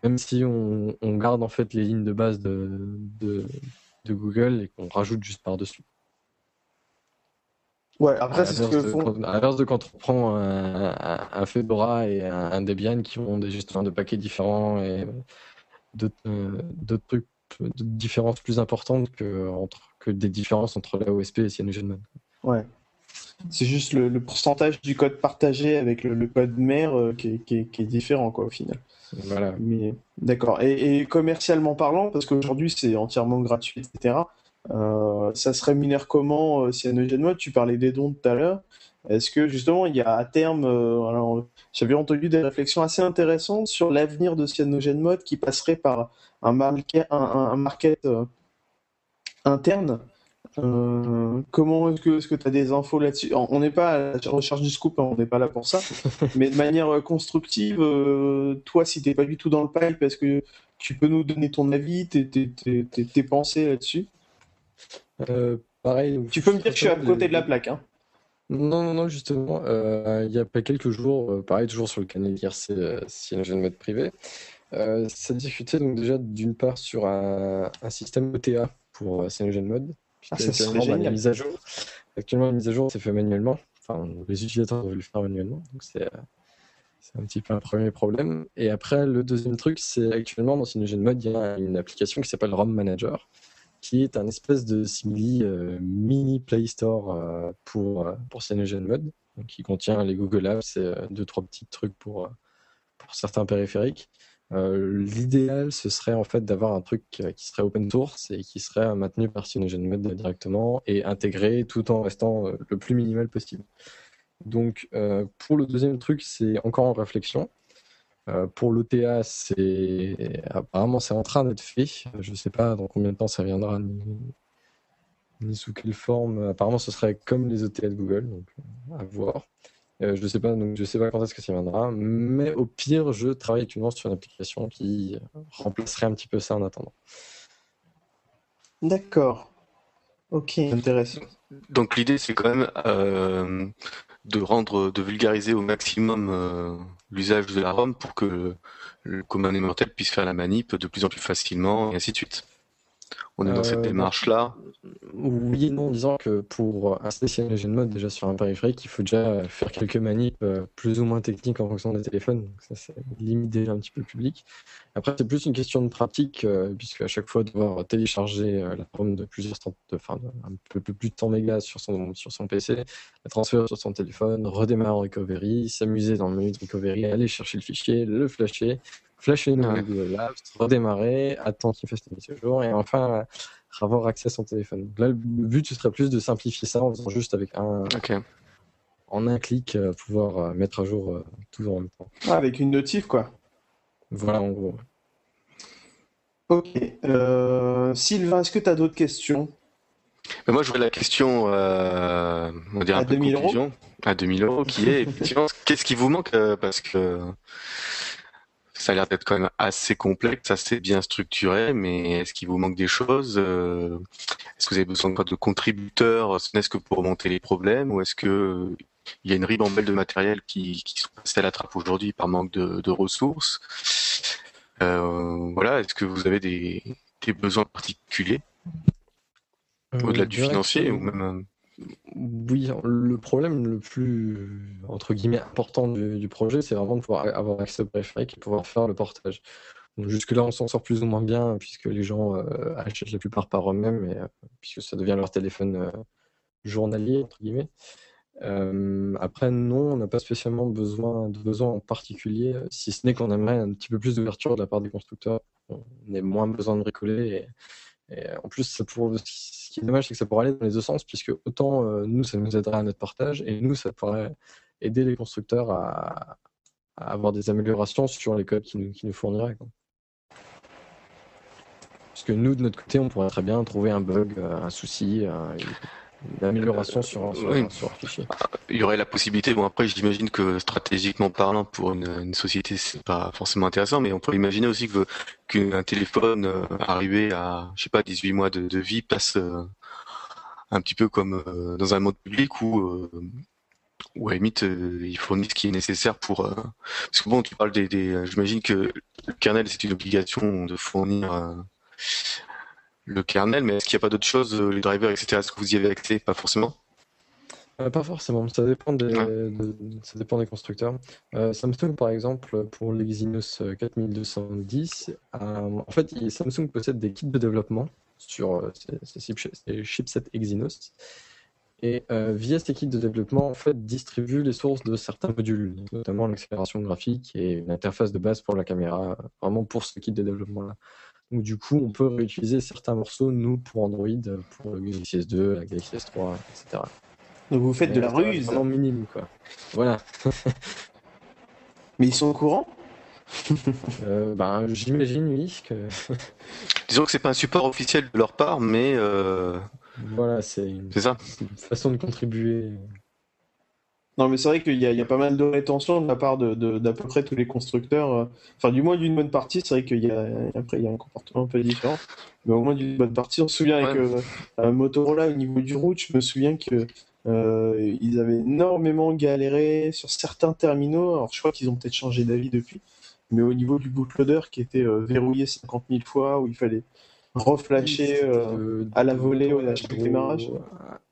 même si on, garde en fait les lignes de base de, de, Google et qu'on rajoute juste par-dessus. Ouais, après, c'est ce que font. À l'inverse de quand on prend un, Fedora et un, Debian qui ont des gestionnaires de paquets différents et d'autres euh, trucs, de différences plus importantes que, entre, que des différences entre la OSP et CyanogenMod. Ouais. C'est juste le, pourcentage du code partagé avec le, code mère euh, qui, est, différent, quoi, au final. Voilà. Mais d'accord. Et, commercialement parlant, parce qu'aujourd'hui c'est entièrement gratuit, etc. Euh, ça se rémunère comment euh, si Mode Tu parlais des dons tout à l'heure. Est-ce que justement il y a à terme, alors j'avais entendu des réflexions assez intéressantes sur l'avenir de Mode qui passerait par un, un market interne euh, comment est-ce que est tu as des infos là-dessus? On n'est pas à la recherche du scoop, hein, on n'est pas là pour ça. mais de manière euh, constructive, euh, toi, si t'es pas du tout dans le pipe, est-ce que tu peux nous donner ton avis, tes, tes, pensées là-dessus? Pareil. Tu peux me dire que je suis à côté de la plaque. Hein. Non, non, non, justement, il y a pas quelques jours, pareil, toujours sur le canal IRC, si mode privé, ça discutait donc déjà d'une part sur un, système OTA pour CyanogenMod, ah, actuellement, bah, la mise à jour. Actuellement, la mise à jour, c'est fait manuellement. Enfin, les utilisateurs doivent le faire manuellement. Donc, c'est, C'est un petit peu un premier problème. Et après, le deuxième truc, c'est actuellement dans CyanogenMod, Mode, il y a une application qui s'appelle ROM Manager, qui est un espèce de simili mini Play Store pour, pour CyanogenMod, qui contient les Google Apps et deux, trois petits trucs pour, pour certains périphériques. Euh, l'idéal, ce serait en fait d'avoir un truc qui serait open source et qui serait maintenu par CyanogenMod directement et intégré tout en restant euh, le plus minimal possible. Donc, euh, pour le deuxième truc, c'est encore en réflexion. Pour l'OTA, c'est apparemment c'est en train d'être fait. Je ne sais pas dans combien de temps ça viendra ni, sous quelle forme. Apparemment, ce serait comme les OTA de Google, donc à voir. Euh, je ne sais pas, donc je sais pas quand est-ce que ça viendra, mais au pire, je travaille actuellement sur une application qui remplacerait un petit peu ça en attendant. D'accord. Ok, intéressant. Donc l'idée, c'est quand même euh, de rendre, de vulgariser au maximum euh, l'usage de la ROM pour que le commun des mortels puisse faire la manip de plus en plus facilement et ainsi de suite. On est dans cette démarche-là oui et non, en disant que pour installer de Mode déjà sur un périphérique, il faut déjà faire quelques manips euh, plus ou moins techniques en fonction des téléphones. Donc ça, c'est limite déjà un petit peu public. Après, c'est plus une question de pratique, euh, puisque à chaque fois, devoir télécharger euh, la ROM de plusieurs, enfin, un peu plus de 100 mégas sur son, sur son PC, la transférer sur son téléphone, redémarrer en recovery, s'amuser dans le menu de recovery, aller chercher le fichier, le flasher, flasher une Google Apps, redémarrer, attendre qu'il fasse sa mise à jour, et enfin avoir accès à son téléphone. Là, le but, ce serait plus de simplifier ça en faisant juste avec un, en un clic, euh, pouvoir euh, mettre à jour euh, tout en même temps. Ah, avec une notif, quoi. Voilà, en gros. Ok. Sylvain, est-ce que tu as d'autres questions? Moi, je voudrais la question, on dirait un à peu 2000 euros à 2000 euros, qui est effectivement, qu'est-ce qui vous manque Parce que ça a l'air d'être quand même assez complexe, assez bien structuré, mais est-ce qu'il vous manque des choses euh, Est-ce que vous avez besoin de contributeurs, ce n'est-ce que pour remonter les problèmes, ou est-ce que il y a une ribambelle de matériel qui, qui sont passés à la trappe aujourd'hui par manque de, ressources euh, Voilà, est-ce que vous avez des, besoins particuliers euh, au-delà du financier ou même oui, le problème le plus entre guillemets important du, projet, c'est vraiment de pouvoir avoir accès au périphérique et pouvoir faire le portage. Jusque-là, on s'en sort plus ou moins bien, puisque les gens euh, achètent la plupart par eux-mêmes, et, euh, puisque ça devient leur téléphone euh, journalier, entre guillemets. après, non, on n'a pas spécialement besoin de besoin en particulier, si ce n'est qu'on aimerait un petit peu plus d'ouverture de la part des constructeurs. On ait moins besoin de bricoler. En plus, ce qui est dommage, c'est que ça pourrait aller dans les deux sens, puisque autant euh, nous, ça nous aiderait à notre partage, et nous, ça pourrait aider les constructeurs à, avoir des améliorations sur les codes qu'ils nous, qui nous fourniraient. Quoi. Puisque nous, de notre côté, on pourrait très bien trouver un bug, euh, un souci, amélioration sur, sur, un fichier. Il y aurait la possibilité, bon après j'imagine que stratégiquement parlant pour une, une société c'est pas forcément intéressant, mais on peut imaginer aussi que qu'un téléphone euh, arrivé à je sais pas 18 mois de, vie passe euh, un petit peu comme euh, dans un mode public où ou à limite il fournit ce qui est nécessaire pour parce que bon tu parles des, des j'imagine que le kernel c'est une obligation de fournir le kernel, mais est-ce qu'il n'y a pas d'autres choses, les drivers, etc. Est-ce que vous y avez accès? Pas forcément euh, pas forcément, ça dépend des, ça dépend des constructeurs. Euh, Samsung, par exemple, pour l'Exynos 4210, euh, en fait, Samsung possède des kits de développement sur ces chipsets Exynos. Et via ces kits de développement, en fait, distribue les sources de certains modules, notamment l'accélération graphique et une interface de base pour la caméra, vraiment pour ce kit de développement-là. Donc du coup, on peut réutiliser certains morceaux, nous, pour Android, pour le Galaxy S2, la Galaxy S3, etc. Donc vous faites de la ruse. Vraiment minime, quoi. Voilà. Mais ils sont au courant euh, ben, J'imagine, oui. Que... Disons que c'est pas un support officiel de leur part, mais... Euh... Voilà, c'est une... une façon de contribuer. Non, mais c'est vrai qu'il y, y, a pas mal de rétention de la part d'à de, d'à peu près tous les constructeurs. Euh, enfin, du moins d'une bonne partie, c'est vrai qu'il y a après il y a un comportement un peu différent, mais au moins d'une bonne partie. On se souvient avec euh, Motorola au niveau du route, je me souviens que euh, ils avaient énormément galéré sur certains terminaux. Alors, je crois qu'ils ont peut-être changé d'avis depuis. Mais au niveau du bootloader qui était euh, verrouillé 50 000 fois, où il fallait reflasher euh, à la volée au démarrage.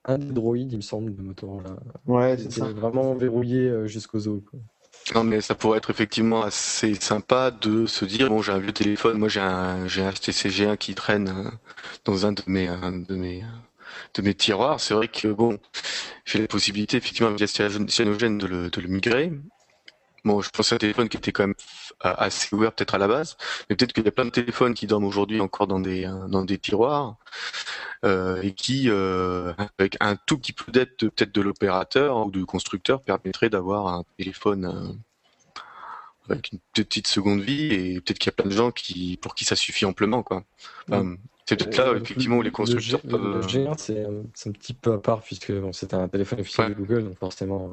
Un Android, il me semble, de Motorola. Ouais, c'est ça. vraiment verrouillé jusqu'aux os. Non, mais ça pourrait être effectivement assez sympa de se dire bon, j'ai un vieux téléphone, moi j'ai un j'ai un HTC 1 qui traîne euh, dans un de mes de mes de mes tiroirs. C'est vrai que bon, j'ai la possibilité effectivement via Cyanogen de le de le migrer. Bon, je pense à un téléphone qui était quand même assez ouvert peut-être à la base, mais peut-être qu'il y a plein de téléphones qui dorment aujourd'hui encore dans des dans des tiroirs euh, et qui, euh, avec un tout petit peu d'aide peut-être de l'opérateur ou du constructeur, permettrait d'avoir un téléphone euh, avec une petite seconde vie et peut-être qu'il y a plein de gens qui pour qui ça suffit amplement quoi. c'est peut-être là effectivement où les constructeurs le, peuvent... G1 c'est un petit peu à part puisque bon, c'est un téléphone officiel de Google donc forcément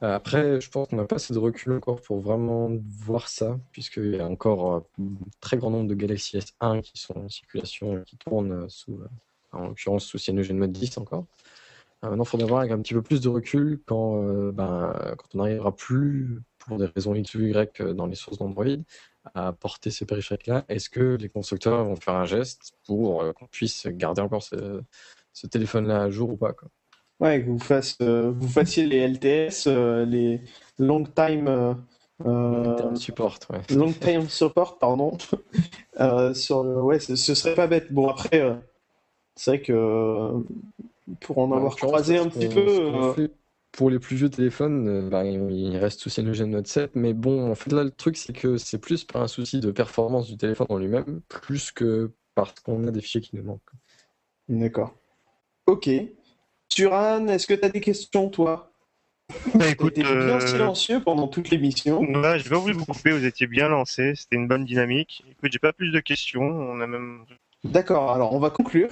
après, je pense qu'on n'a pas assez de recul encore pour vraiment voir ça, puisqu'il y a encore un très grand nombre de Galaxy S1 qui sont en circulation et qui tournent sous, en l'occurrence sous CyanogenMod 10 encore. Euh, maintenant, il faudra voir avec un petit peu plus de recul quand, euh, ben, quand on n'arrivera plus, pour des raisons X ou Y dans les sources d'Android, à porter ces périphériques-là. Est-ce que les constructeurs vont faire un geste pour euh, qu'on puisse garder encore ce, ce téléphone-là à jour ou pas quoi? Ouais, que vous, fasse, vous fassiez les LTS, les long time. long time support, ouais. Long time support, pardon. sur le... Ouais, ce, ce, serait pas bête. Bon, après, c'est vrai que euh, pour en avoir croisé un petit peu. Euh, pour les plus vieux téléphones, euh, bah, il reste sous Cyanogen Note 7, mais bon, en fait là le truc c'est que c'est plus par un souci de performance du téléphone en lui-même, plus que parce qu'on a des fichiers qui nous manquent. D'accord. Ok. Turan, est-ce que tu as des questions toi? Bah, écoute, bien silencieux pendant toute l'émission. Ouais, j'ai pas voulu vous couper, vous étiez bien lancé, c'était une bonne dynamique. Écoute, j'ai pas plus de questions, on a même. D'accord, alors on va conclure.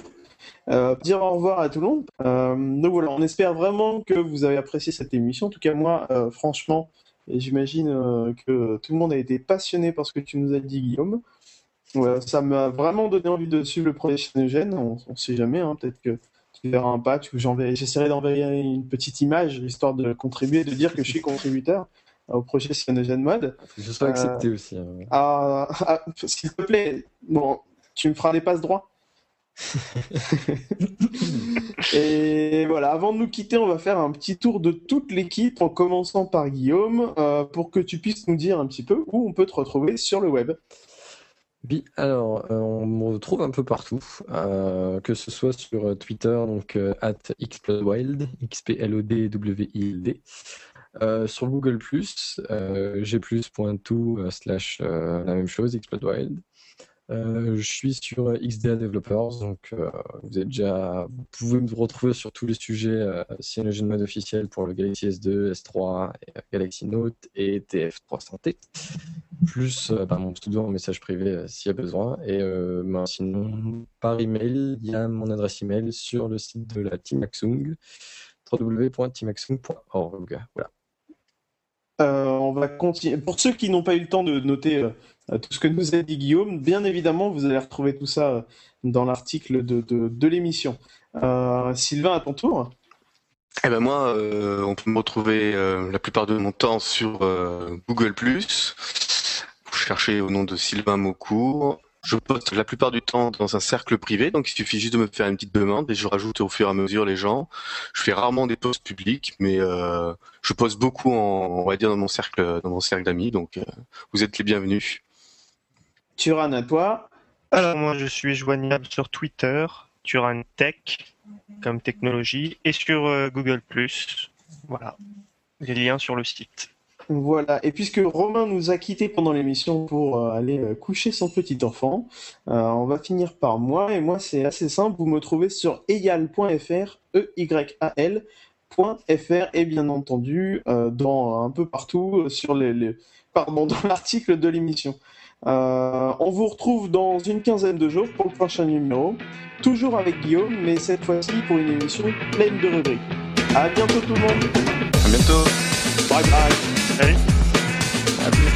Euh, dire au revoir à tout le monde. Euh, donc voilà, on espère vraiment que vous avez apprécié cette émission. En tout cas, moi, euh, franchement, et j'imagine que tout le monde a été passionné par ce que tu nous as dit, Guillaume. ça m'a vraiment donné envie de suivre le projet Cyanogen. On ne sait jamais, hein, peut-être que tu verras un patch ou j'essaierai d'envoyer une petite image histoire de contribuer, de dire que je suis contributeur au projet Cyanogen Mode. Je sois accepté aussi. Hein. Ah, ah, s'il te plaît, bon, tu me feras des passes droits et voilà, avant de nous quitter, on va faire un petit tour de toute l'équipe en commençant par Guillaume euh, pour que tu puisses nous dire un petit peu où on peut te retrouver sur le web. Alors euh, on me retrouve un peu partout, euh, que ce soit sur Twitter, donc at xplodwild, x-p-l-o-d-w-i-l-d, sur Google+, g+.to slash la même chose, xplodwild. Euh, je suis sur XDA Developers, donc euh, vous êtes déjà, pouvez me retrouver sur tous les sujets euh, Mode officiel pour le Galaxy S2, S3, Galaxy Note et TF300T, plus bah, mon pseudo en message privé s'il y a besoin. Et ben, sinon, par email, il y a mon adresse email sur le site de la Team Axung, www.teamaxung.org. Voilà. on va continuer. Pour ceux qui n'ont pas eu le temps de noter tout ce que nous a dit Guillaume. Bien évidemment, vous allez retrouver tout ça euh, dans l'article de, de, l'émission. Euh, Sylvain, à ton tour. Eh ben moi, euh, on peut me retrouver la plupart de mon temps sur Google+. Vous cherchez au nom de Sylvain Maucourt. Je poste la plupart du temps dans un cercle privé, donc il suffit juste de me faire une petite demande et je rajoute au fur et à mesure les gens. Je fais rarement des posts publics, mais je poste beaucoup, en, on va dire, dans mon cercle, dans mon cercle d'amis, donc vous êtes les bienvenus. Turan à toi. Alors moi je suis joignable sur Twitter, Turan Tech comme technologie et sur euh, Google ⁇ Voilà, les liens sur le site. Voilà, et puisque Romain nous a quittés pendant l'émission pour euh, aller euh, coucher son petit enfant, on va finir par moi, et moi c'est assez simple, vous me trouvez sur eyal.fr, e y a lfr et bien entendu dans un peu partout sur les pardon, dans l'article de l'émission. Euh, on vous retrouve dans une quinzaine de jours pour le prochain numéro, toujours avec Guillaume, mais cette fois-ci pour une émission pleine de rubriques. À bientôt tout le monde. À bientôt. Bye bye. Salut. À bientôt.